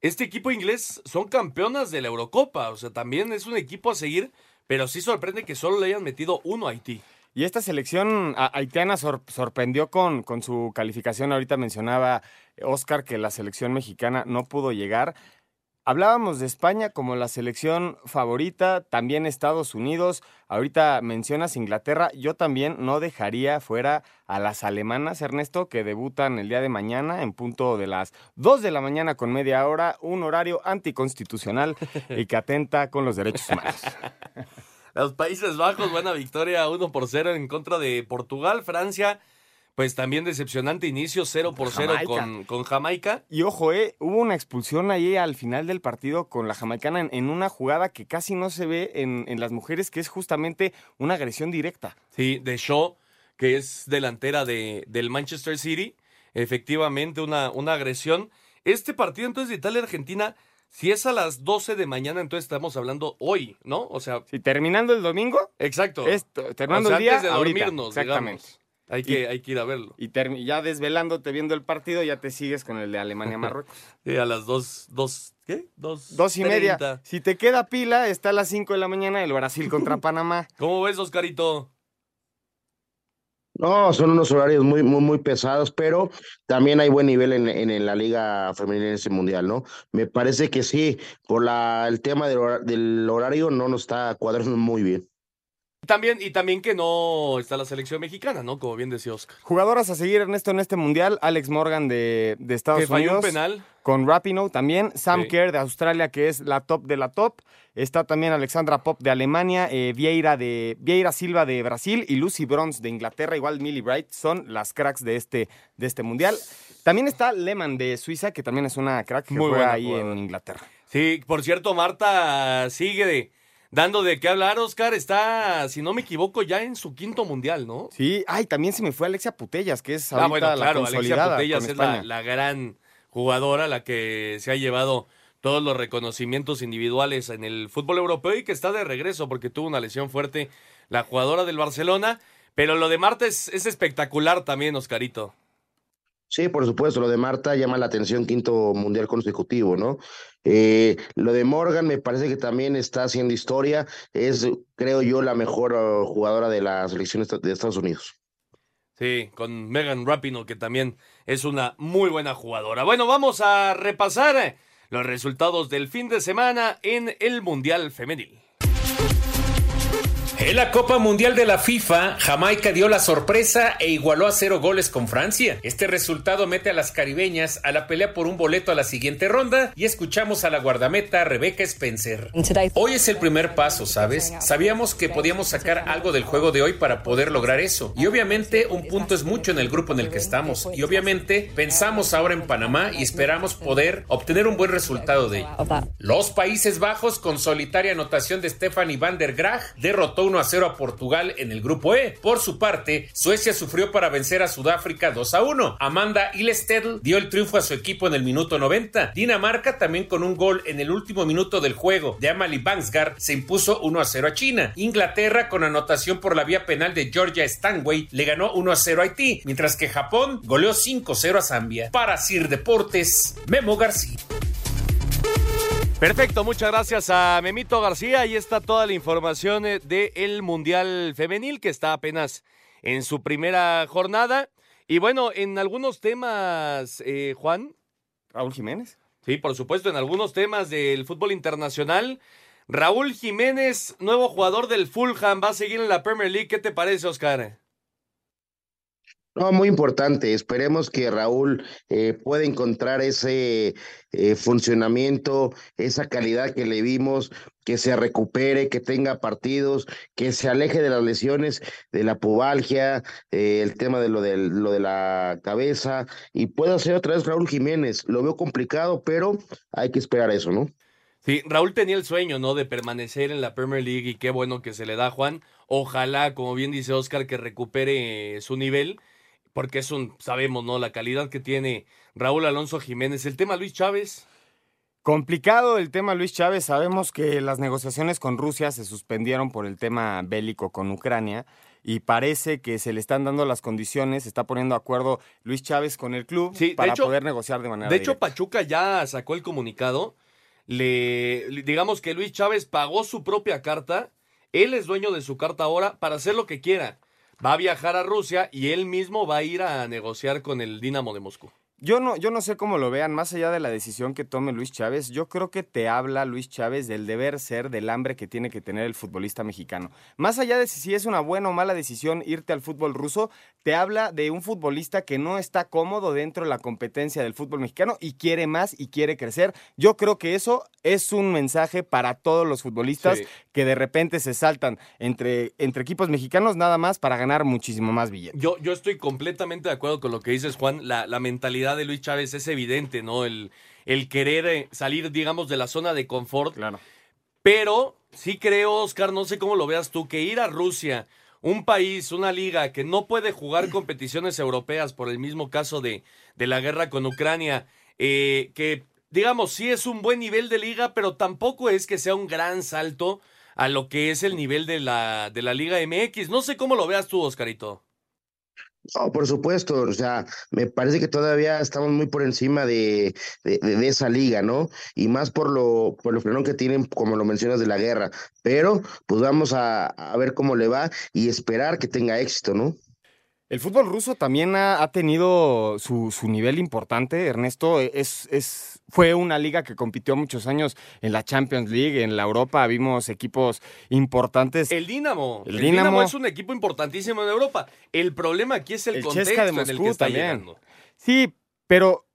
Este equipo inglés son campeonas de la Eurocopa, o sea, también es un equipo a seguir, pero sí sorprende que solo le hayan metido uno a Haití. Y esta selección a- haitiana sor- sorprendió con, con su calificación. Ahorita mencionaba Oscar que la selección mexicana no pudo llegar. Hablábamos de España como la selección favorita, también Estados Unidos. Ahorita mencionas Inglaterra. Yo también no dejaría fuera a las alemanas, Ernesto, que debutan el día de mañana en punto de las 2 de la mañana con media hora, un horario anticonstitucional y que atenta con los derechos humanos. Los Países Bajos, buena victoria 1 por 0 en contra de Portugal. Francia, pues también decepcionante inicio 0 por 0 Jamaica. con, con Jamaica. Y ojo, eh, hubo una expulsión ahí al final del partido con la jamaicana en, en una jugada que casi no se ve en, en las mujeres, que es justamente una agresión directa. Sí, de Shaw, que es delantera de, del Manchester City. Efectivamente, una, una agresión. Este partido entonces de Italia-Argentina, si es a las 12 de mañana, entonces estamos hablando hoy, ¿no? O sea, Si terminando el domingo, exacto. esto, terminando O sea, el día, antes de ahorita. dormirnos, exactamente. digamos. Hay que, hay que ir a verlo. Y ya desvelándote viendo el partido, ya te sigues con el de Alemania-Marruecos. Sí, a las 2, dos, ¿qué? Dos, Dos y media. Si te queda pila, está a las 5 de la mañana el Brasil contra Panamá. ¿Cómo ves, Oscarito? No, son unos horarios muy, muy, muy pesados, pero también hay buen nivel en, en, en la liga femenina en ese mundial, ¿no? Me parece que sí, por la, el tema del horario no nos está cuadrando muy bien. También, y también que no está la selección mexicana, ¿no? Como bien decía Oscar. Jugadoras a seguir, Ernesto, en este mundial. Alex Morgan de, de Estados Que falló un Unidos. penal. Con Rapinoe también. Sam Sí. Kerr de Australia, que es la top de la top. Está también Alexandra Pop de Alemania. eh, Vieira, de, Vieira Silva de Brasil. Y Lucy Bronze de Inglaterra. Igual Millie Bright. Son las cracks de este, de este mundial. También está Lehmann de Suiza, que también es una crack que Muy juega buena ahí en Inglaterra. Sí, por cierto, Marta sigue de- dando de qué hablar, Oscar. Está, si no me equivoco, ya en su quinto mundial, ¿no? Sí, ay, también se me fue Alexia Putellas, que es ahorita Ah, bueno, la claro, Alexia consolidada Putellas con es la, España. la gran jugadora, la que se ha llevado todos los reconocimientos individuales en el fútbol europeo y que está de regreso porque tuvo una lesión fuerte la jugadora del Barcelona. Pero lo de Marta es, es espectacular también, Oscarito. Sí, por supuesto, lo de Marta llama la atención, quinto mundial consecutivo, ¿no? Eh, lo de Morgan me parece que también está haciendo historia, es, creo yo, la mejor eh, jugadora de la selección de Estados Unidos. Sí, con Megan Rapinoe, que también es una muy buena jugadora. Bueno, vamos a repasar eh, los resultados del fin de semana en el Mundial Femenil. En la Copa Mundial de la FIFA, Jamaica dio la sorpresa e igualó a cero goles con Francia. Este resultado mete a las caribeñas a la pelea por un boleto a la siguiente ronda y escuchamos a la guardameta Rebecca Spencer. Hoy es el primer paso, ¿sabes? Sabíamos que podíamos sacar algo del juego de hoy para poder lograr eso. Y obviamente un punto es mucho en el grupo en el que estamos. Y obviamente pensamos ahora en Panamá y esperamos poder obtener un buen resultado de ello. Los Países Bajos, con solitaria anotación de Stephanie van der Graag, derrotó 1 a 0 a Portugal en el grupo E. Por su parte, Suecia sufrió para vencer a Sudáfrica 2 a 1. Amanda Illested dio el triunfo a su equipo en el minuto 90. Dinamarca, también con un gol en el último minuto del juego de Amalie Bangsgaard, se impuso 1 a 0 a China. Inglaterra, con anotación por la vía penal de Georgia Stanway, le ganó 1 a 0 a Haití, mientras que Japón goleó 5 a 0 a Zambia. Para Sir Deportes, Memo García. Perfecto, muchas gracias a Memito García. Ahí está toda la información eh, del Mundial Femenil que está apenas en su primera jornada. Y bueno, en algunos temas, eh, Juan. Raúl Jiménez. Sí, por supuesto, en algunos temas del fútbol internacional. Raúl Jiménez, nuevo jugador del Fulham, va a seguir en la Premier League. ¿Qué te parece, Oscar? No, muy importante. Esperemos que Raúl eh, pueda encontrar ese eh, funcionamiento, esa calidad que le vimos, que se recupere, que tenga partidos, que se aleje de las lesiones, de la pubalgia, eh, el tema de lo, del- lo de la cabeza y pueda ser otra vez Raúl Jiménez. Lo veo complicado, pero hay que esperar eso, ¿no? Sí, Raúl tenía el sueño, ¿no? De permanecer en la Premier League y qué bueno que se le da Juan. Ojalá, como bien dice Oscar, que recupere su nivel, porque es un, sabemos, ¿no? La calidad que tiene Raúl Alonso Jiménez. El tema Luis Chávez. Complicado el tema Luis Chávez. Sabemos que las negociaciones con Rusia se suspendieron por el tema bélico con Ucrania y parece que se le están dando las condiciones, se está poniendo acuerdo Luis Chávez con el club Sí, para hecho- poder negociar de manera De hecho. Pachuca ya sacó el comunicado. Le- digamos que Luis Chávez pagó su propia carta. Él es dueño de su carta ahora para hacer lo que quiera. Va a viajar a Rusia y él mismo va a ir a negociar con el Dinamo de Moscú. Yo no, yo no sé cómo lo vean, más allá de la decisión que tome Luis Chávez, yo creo que te habla Luis Chávez del deber ser, del hambre que tiene que tener el futbolista mexicano. Más allá de si, es una buena o mala decisión irte al fútbol ruso, te habla de un futbolista que no está cómodo dentro de la competencia del fútbol mexicano y quiere más y quiere crecer. Yo creo que eso es un mensaje para todos los futbolistas Sí. que de repente se saltan entre, entre equipos mexicanos nada más para ganar muchísimo más billetes. Yo, yo estoy completamente de acuerdo con lo que dices, Juan. La, la mentalidad de Luis Chávez es evidente, ¿no? El, el querer eh, salir, digamos, de la zona de confort. Claro. Pero sí creo, Oscar, no sé cómo lo veas tú, que ir a Rusia, un país, una liga que no puede jugar competiciones europeas por el mismo caso de, de la guerra con Ucrania, eh, que digamos sí es un buen nivel de liga, pero tampoco es que sea un gran salto a lo que es el nivel de la, de la Liga MX. No sé cómo lo veas tú, Oscarito. No, por supuesto, o sea, me parece que todavía estamos muy por encima de, de, de- de esa liga, ¿no? Y más por lo, por lo frenón que tienen, como lo mencionas, de la guerra. Pero, pues vamos a, a ver cómo le va y esperar que tenga éxito, ¿no? El fútbol ruso también ha, ha tenido su, su, nivel importante, Ernesto. Es, es, fue una liga que compitió muchos años en la Champions League, en la Europa vimos equipos importantes. El Dinamo. El, el Dinamo, Dinamo, es un equipo importantísimo en Europa. El problema aquí es el, el contexto Chesca de Moscú en el que está también. llegando. Sí, pero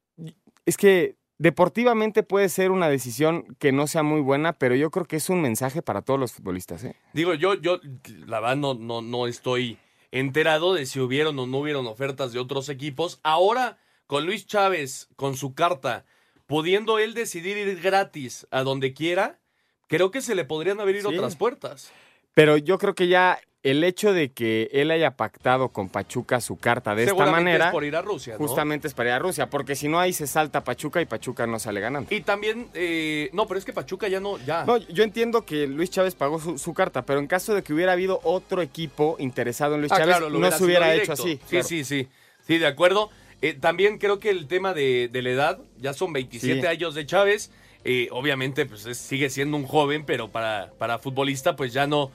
es que deportivamente puede ser una decisión que no sea muy buena, pero yo creo que es un mensaje para todos los futbolistas. ¿eh? Digo, yo, yo, la verdad, no, no, no estoy enterado de si hubieron o no hubieron ofertas de otros equipos. Ahora, con Luis Chávez, con su carta, pudiendo él decidir ir gratis a donde quiera, creo que se le podrían abrir Sí. otras puertas. Pero yo creo que ya el hecho de que él haya pactado con Pachuca su carta de esta manera, es por ir a Rusia, ¿no? justamente es para ir a Rusia, porque si no ahí se salta Pachuca y Pachuca no sale ganando. Y también, eh, no, pero es que Pachuca ya no, ya. No, yo entiendo que Luis Chávez pagó su, su carta, pero en caso de que hubiera habido otro equipo interesado en Luis Ah, Chávez, claro, no se hubiera hecho así. Sí, claro. sí, sí. Sí, de acuerdo. Eh, también creo que el tema de, de la edad, ya son 27 Sí. años de Chávez. eh, obviamente, pues es- sigue siendo un joven, pero para, para futbolista, pues ya no,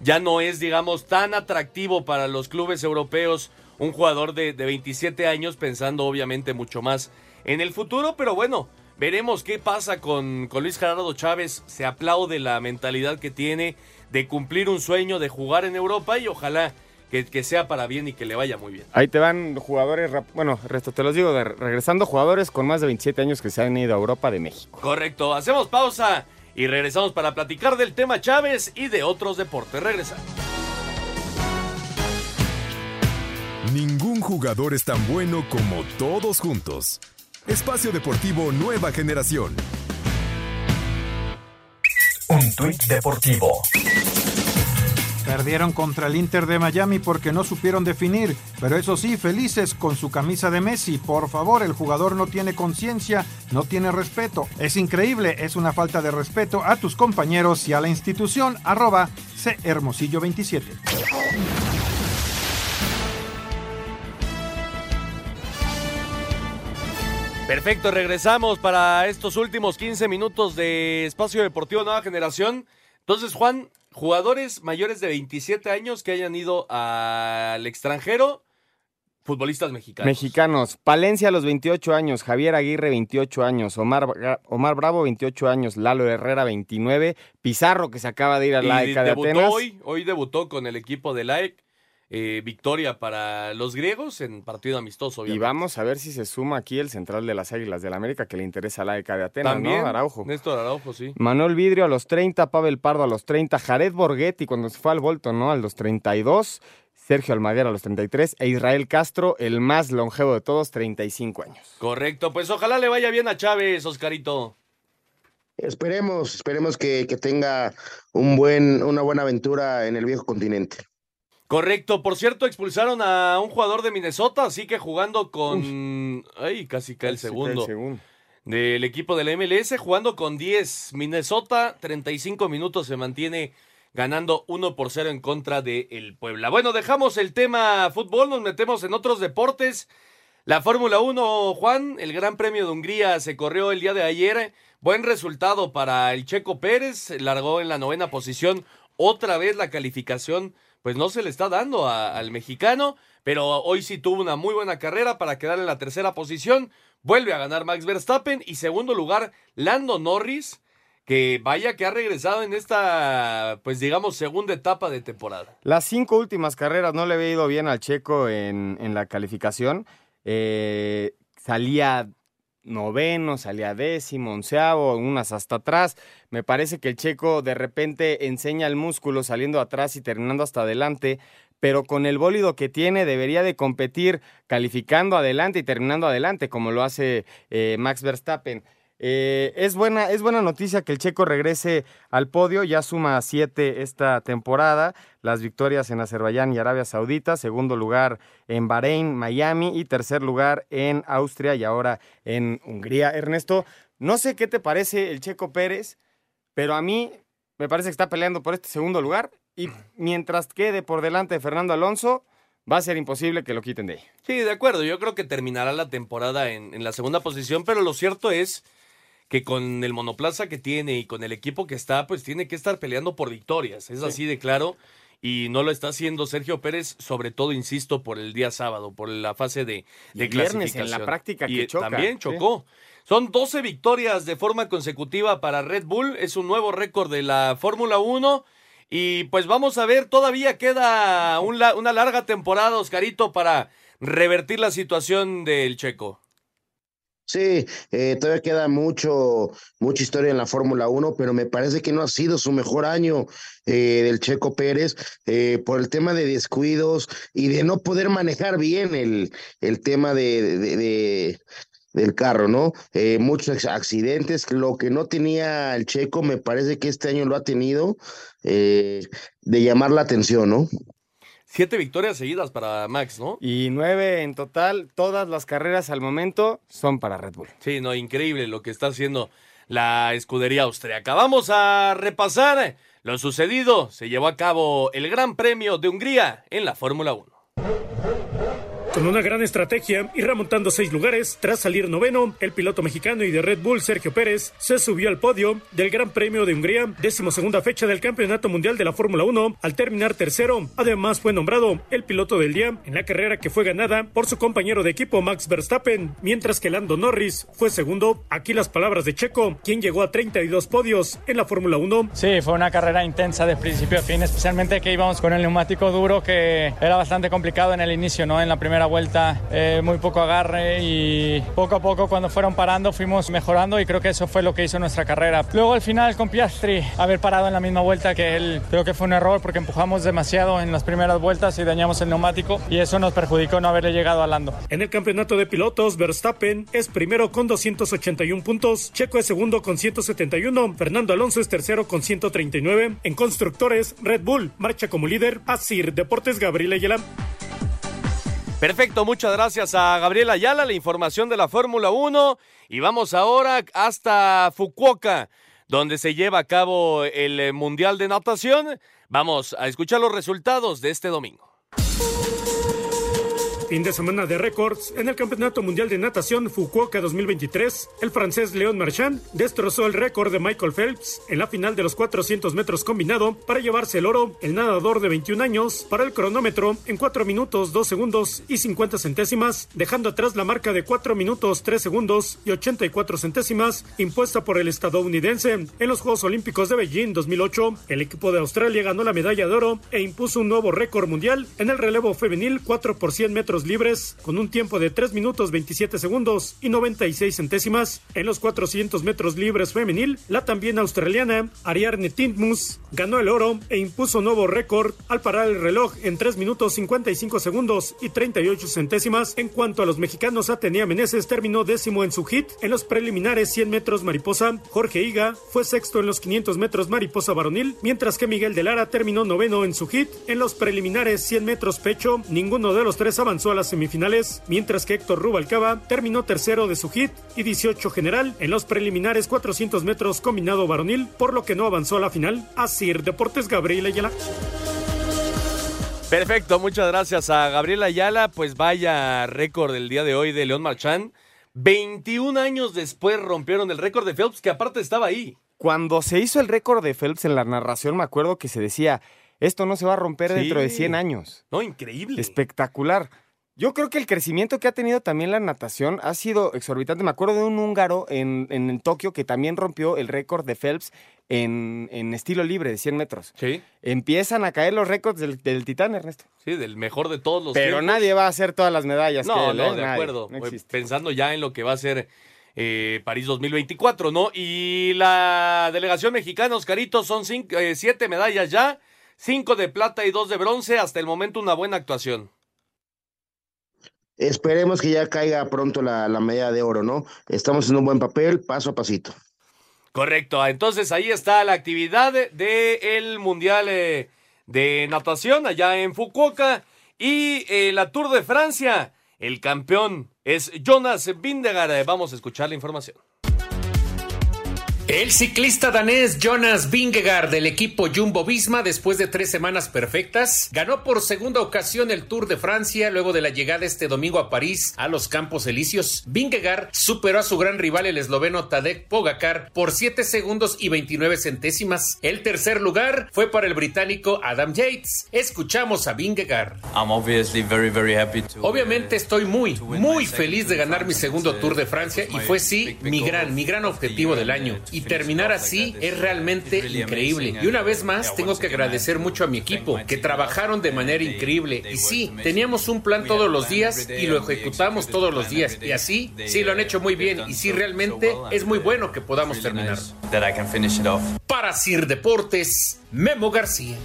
ya no es, digamos, tan atractivo para los clubes europeos un jugador de, de 27 años, pensando obviamente mucho más en el futuro. Pero bueno, veremos qué pasa con, con Luis Gerardo Chávez. Se aplaude la mentalidad que tiene de cumplir un sueño, de jugar en Europa y ojalá que, que sea para bien y que le vaya muy bien. Ahí te van jugadores, bueno, resto te los digo, de- regresando jugadores con más de 27 años que se han ido a Europa de México. Correcto, hacemos pausa y regresamos para platicar del tema Chávez y de otros deportes. Regresamos. Ningún jugador es tan bueno como todos juntos. Espacio Deportivo Nueva Generación. Un tuit deportivo. Perdieron contra el Inter de Miami porque no supieron definir, pero eso sí, felices con su camisa de Messi. Por favor, el jugador no tiene conciencia, no tiene respeto. Es increíble, es una falta de respeto a tus compañeros y a la institución. Arroba Hermosillo 27. Perfecto, regresamos para estos últimos 15 minutos de Espacio Deportivo Nueva Generación. Entonces, Juan, jugadores mayores de 27 años que hayan ido al extranjero, futbolistas mexicanos. Mexicanos, Palencia a los 28 años, Javier Aguirre 28 años, Omar, Omar Bravo 28 años, Lalo Herrera 29, Pizarro que se acaba de ir a la ECA de Atenas. hoy, hoy debutó con el equipo de LAEC. Eh, victoria para los griegos en partido amistoso, Y obviamente. vamos a ver si se suma aquí el central de las Águilas del la América que le interesa a la ECA de Atenas, También, ¿no? Araujo. Néstor Araujo, sí. Manuel Vidrio a los 30, Pavel Pardo a los 30, Jared Borghetti cuando se fue al Bolton, ¿no? A los 32, Sergio Almaguer a los 33 e Israel Castro, el más longevo de todos, 35 años. Correcto, pues ojalá le vaya bien a Chávez, Oscarito. Esperemos, esperemos que, que tenga un buen, una buena aventura en el viejo continente. Correcto, por cierto, expulsaron a un jugador de Minnesota, así que jugando con... Ay, casi cae el cae segundo. Del equipo de la MLS, jugando con 10. Minnesota, 35 minutos se mantiene ganando 1 por 0 en contra de el Puebla. Bueno, dejamos el tema fútbol, nos metemos en otros deportes. La Fórmula 1, Juan, el Gran Premio de Hungría se corrió el día de ayer. Buen resultado para el Checo Pérez, largó en la novena posición. Otra vez la calificación, pues no se le está dando al mexicano, pero hoy sí tuvo una muy buena carrera para quedar en la tercera posición. Vuelve a ganar Max Verstappen y segundo lugar, Lando Norris, que vaya que ha regresado en esta, pues digamos, segunda etapa de temporada. Las cinco últimas carreras no le había ido bien al Checo en, en la calificación. Eh, salía noveno, salía décimo, onceavo, unas hasta atrás. Me parece que el Checo de repente enseña el músculo saliendo atrás y terminando hasta adelante, pero con el bólido que tiene debería de competir calificando adelante y terminando adelante, como lo hace eh, Max Verstappen. Eh, es, buena, es buena noticia que el checo regrese al podio, ya suma siete esta temporada, las victorias en Azerbaiyán y Arabia Saudita, segundo lugar en Bahrein, Miami y tercer lugar en Austria y ahora en Hungría. Ernesto, no sé qué te parece el checo Pérez, pero a mí me parece que está peleando por este segundo lugar y mientras quede por delante de Fernando Alonso, va a ser imposible que lo quiten de ahí. Sí, de acuerdo. Yo creo que terminará la temporada en, en la segunda posición, pero lo cierto es que con el monoplaza que tiene y con el equipo que está, pues tiene que estar peleando por victorias. Es así de claro. y no lo está haciendo Sergio Pérez, sobre todo, insisto, por el día sábado, por la fase de, Y de el viernes en clasificación. la práctica y que choca, También sí. chocó. Son 12 victorias de forma consecutiva para Red Bull, es un nuevo récord de la Fórmula 1. Y pues vamos a ver, todavía queda un la- una larga temporada, Oscarito, para revertir la situación del checo. Sí, eh, todavía queda mucho, mucha historia en la Fórmula 1, pero me parece que no ha sido su mejor año eh, del Checo Pérez eh, por el tema de descuidos y de no poder manejar bien el, el tema de, de- de- del carro, ¿no? Eh, muchos accidentes, lo que no tenía el Checo, me parece que este año lo ha tenido, eh, de llamar la atención, ¿no? Siete victorias seguidas para Max, ¿no? Y nueve en total, todas las carreras al momento son para Red Bull. Sí, no, increíble lo que está haciendo la escudería austriaca. Vamos a repasar lo sucedido. Se llevó a cabo el Gran Premio de Hungría en la Fórmula 1. Con una gran estrategia y remontando seis lugares, tras salir noveno, el piloto mexicano y de Red Bull, Sergio Pérez, se subió al podio del Gran Premio de Hungría, décimo segunda fecha del Campeonato Mundial de la Fórmula 1, al terminar tercero. Además, fue nombrado el piloto del día en la carrera que fue ganada por su compañero de equipo Max Verstappen, mientras que Lando Norris fue segundo. Aquí las palabras de Checo, quien llegó a 32 podios en la Fórmula 1. Sí, fue una carrera intensa de principio a fin, especialmente que íbamos con el neumático duro que era bastante complicado en el inicio, ¿no? En la primera vuelta eh, muy poco agarre y poco a poco cuando fueron parando fuimos mejorando y creo que eso fue lo que hizo nuestra carrera. Luego al final con Piastri haber parado en la misma vuelta que él creo que fue un error porque empujamos demasiado en las primeras vueltas y dañamos el neumático y eso nos perjudicó no haberle llegado a. En el campeonato de pilotos, Verstappen es primero con 281 puntos, Checo es segundo con 171, Fernando Alonso es tercero con 139. En constructores, Red Bull marcha como líder, Asir Deportes Gabriel Ayala. Perfecto, muchas gracias a Gabriel Ayala, la información de la Fórmula 1. Y vamos ahora hasta Fukuoka, donde se lleva a cabo el Mundial de Natación. Vamos a escuchar los resultados de este domingo. Fin de semana de récords en el Campeonato Mundial de Natación Fukuoka 2023. El francés Leon Marchand destrozó el récord de Michael Phelps en la final de los 400 metros combinado para llevarse el oro. El nadador de 21 años para el cronómetro en 4 minutos 2 segundos y 50 centésimas, dejando atrás la marca de 4 minutos 3 segundos y 84 centésimas impuesta por el estadounidense en los Juegos Olímpicos de Beijing 2008. El equipo de Australia ganó la medalla de oro e impuso un nuevo récord mundial en el relevo femenil 4 por 100 metros libres con un tiempo de 3 minutos 27 segundos y 96 centésimas. En los 400 metros libres femenil, la también australiana Ariarne Tintmus ganó el oro e impuso nuevo récord al parar el reloj en 3 minutos 55 segundos y 38 centésimas. En cuanto a los mexicanos, Atenea Meneses terminó décimo en su hit en los preliminares 100 metros mariposa. Jorge Higa fue sexto en los 500 metros mariposa varonil, mientras que Miguel de Lara terminó noveno en su hit en los preliminares 100 metros pecho. Ninguno de los tres avanzó a las semifinales, mientras que Héctor Rubalcaba terminó tercero de su hit y 18 general en los preliminares 400 metros combinado varonil, por lo que no avanzó a la final. Asir Deportes Gabriel Ayala. Perfecto, muchas gracias a Gabriel Ayala. Pues vaya récord el día de hoy de León Marchand. 21 años después rompieron el récord de Phelps, que aparte estaba ahí. Cuando se hizo el récord de Phelps en la narración, me acuerdo que se decía, esto no se va a romper Sí. dentro de 100 años. No, increíble. Espectacular. Yo creo que el crecimiento que ha tenido también la natación ha sido exorbitante. Me acuerdo de un húngaro en, en Tokio que también rompió el récord de Phelps en, en estilo libre de 100 metros. Sí. Empiezan a caer los récords del, del Titán, Ernesto. Sí, del mejor de todos los Pero tiempos. nadie va a hacer todas las medallas. No, que él, no, ¿eh? de Nadie. acuerdo. No Eh. Pensando ya en lo que va a ser eh, París 2024, ¿no? Y la delegación mexicana, Oscarito, son cinco, eh, siete medallas ya, cinco de plata y dos de bronce. Hasta el momento una buena actuación. Esperemos que ya caiga pronto la, la medalla de oro, ¿no? Estamos en un buen papel, paso a pasito. Correcto. Entonces ahí está la actividad del Mundial eh, de Natación allá en Fukuoka. Y eh, la Tour de Francia. El campeón es Jonas Vingegaard. Eh, Vamos a escuchar la información. El ciclista danés Jonas Vingegaard del equipo Jumbo Visma, después de tres semanas perfectas, ganó por segunda ocasión el Tour de Francia luego de la llegada este domingo a París a los Campos Elíseos. Vingegaard superó a su gran rival el esloveno Tadej Pogacar por 7 segundos y 29 centésimas. El tercer lugar fue para el británico Adam Yates. Escuchamos a Vingegaard. Obviamente estoy muy, muy feliz de ganar mi segundo Tour de Francia y fue sí mi gran, mi gran objetivo del año y terminar así es realmente increíble. Y una vez más, tengo que agradecer mucho a mi equipo, que trabajaron de manera increíble. Y sí, teníamos un plan todos los días y lo ejecutamos todos los días. Y así, sí, lo han hecho muy bien. Y sí, realmente es muy bueno que podamos terminar. Para Sir Deportes, Memo García.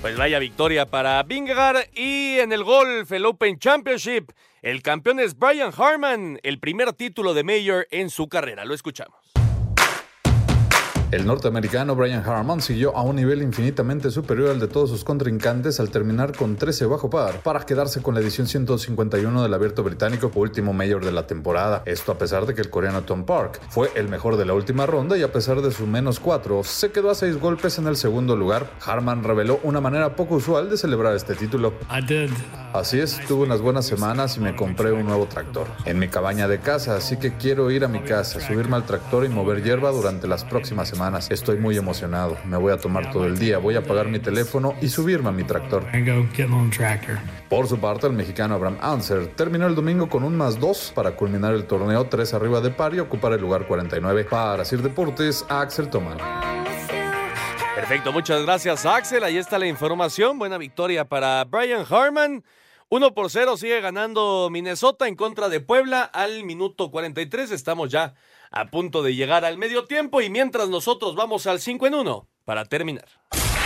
Pues vaya victoria para Vingegaard y en el golf, el Open Championship, el campeón es Brian Harman, el primer título de Mayor en su carrera. Lo escuchamos. El norteamericano Brian Harman siguió a un nivel infinitamente superior al de todos sus contrincantes al terminar con 13 bajo par para quedarse con la edición 151 del abierto británico último mayor de la temporada. Esto a pesar de que el coreano Tom Park fue el mejor de la última ronda y a pesar de su menos 4 se quedó a 6 golpes en el segundo lugar. Harman reveló una manera poco usual de celebrar este título. Así es, tuve unas buenas semanas y me compré un nuevo tractor en mi cabaña de casa, así que quiero ir a mi casa, subirme al tractor y mover hierba durante las próximas semanas. Estoy muy emocionado. Me voy a tomar todo el día, voy a apagar mi teléfono y subirme a mi tractor. Por su parte, el mexicano Abraham Anser terminó el domingo con un más 2 para culminar el torneo 3 arriba de par y ocupar el lugar 49. Para Sir Deportes, Axel Toman. Perfecto, muchas gracias Axel. Ahí está la información. Buena victoria para Brian Harman. 1 por 0 sigue ganando Minnesota en contra de Puebla al minuto 43. Estamos ya a punto de llegar al medio tiempo y mientras nosotros vamos al 5 en 1 para terminar.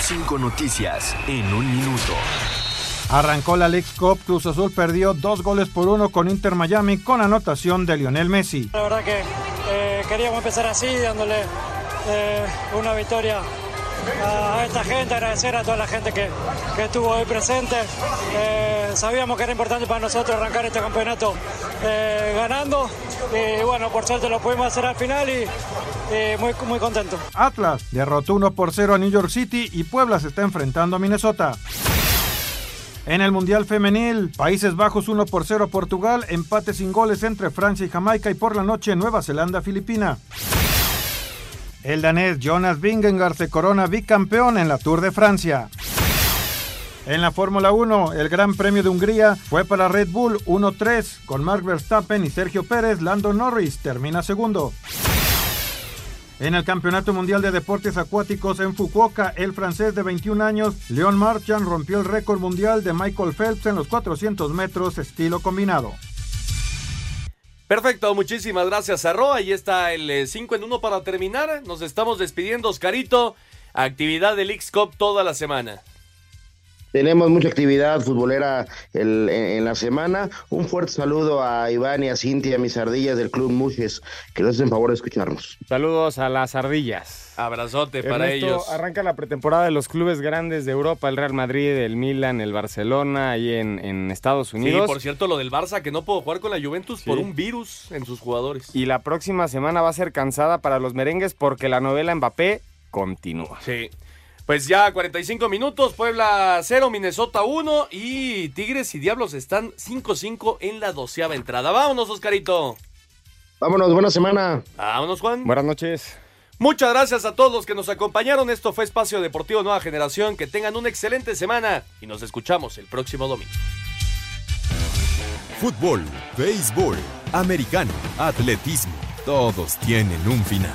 Cinco noticias en un minuto. Arrancó la League Cup, Cruz Azul perdió dos goles por uno con Inter Miami con anotación de Lionel Messi. La verdad que eh, queríamos empezar así, dándole eh, una victoria a esta gente, agradecer a toda la gente que, que estuvo hoy presente. Eh, sabíamos que era importante para nosotros arrancar este campeonato eh, ganando y bueno, por suerte lo pudimos hacer al final y, muy, muy contento. Atlas derrotó 1 por 0 a New York City y Puebla se está enfrentando a Minnesota. En el Mundial Femenil, Países Bajos 1 por 0 a Portugal, empate sin goles entre Francia y Jamaica y por la noche Nueva Zelanda-Filipina. El danés Jonas Vingegaard se corona bicampeón en la Tour de Francia. En la Fórmula 1, el Gran Premio de Hungría fue para Red Bull 1-3 con Mark Verstappen y Sergio Pérez. Lando Norris termina segundo. En el Campeonato Mundial de Deportes Acuáticos en Fukuoka, el francés de 21 años, Leon Marchand, rompió el récord mundial de Michael Phelps en los 400 metros estilo combinado. Perfecto, muchísimas gracias a Ro. Ahí está el 5 en 1 para terminar. Nos estamos despidiendo, Oscarito. Actividad del X-Cup toda la semana. Tenemos mucha actividad futbolera el- en, en la semana. Un fuerte saludo a Iván y a Cintia, mis ardillas del Club Mujes, que nos hacen favor de escucharnos. Saludos a las ardillas. Abrazote para Ernesto, ellos. Arranca la pretemporada de los clubes grandes de Europa, el Real Madrid, el Milan, el Barcelona, ahí en, en Estados Sí, Unidos. por cierto, lo del Barça que no pudo jugar con la Juventus por Sí. un virus en sus jugadores. Y la próxima semana va a ser cansada para los merengues porque la novela Mbappé continúa. Sí. Pues ya 45 minutos, Puebla 0, Minnesota 1 y Tigres y Diablos están 5-5 en la doceava entrada. Vámonos, Oscarito. Vámonos, buena semana. Vámonos, Juan. Buenas noches. Muchas gracias a todos los que nos acompañaron. Esto fue Espacio Deportivo Nueva Generación. Que tengan una excelente semana y nos escuchamos el próximo domingo. Fútbol, béisbol, americano, atletismo, todos tienen un final.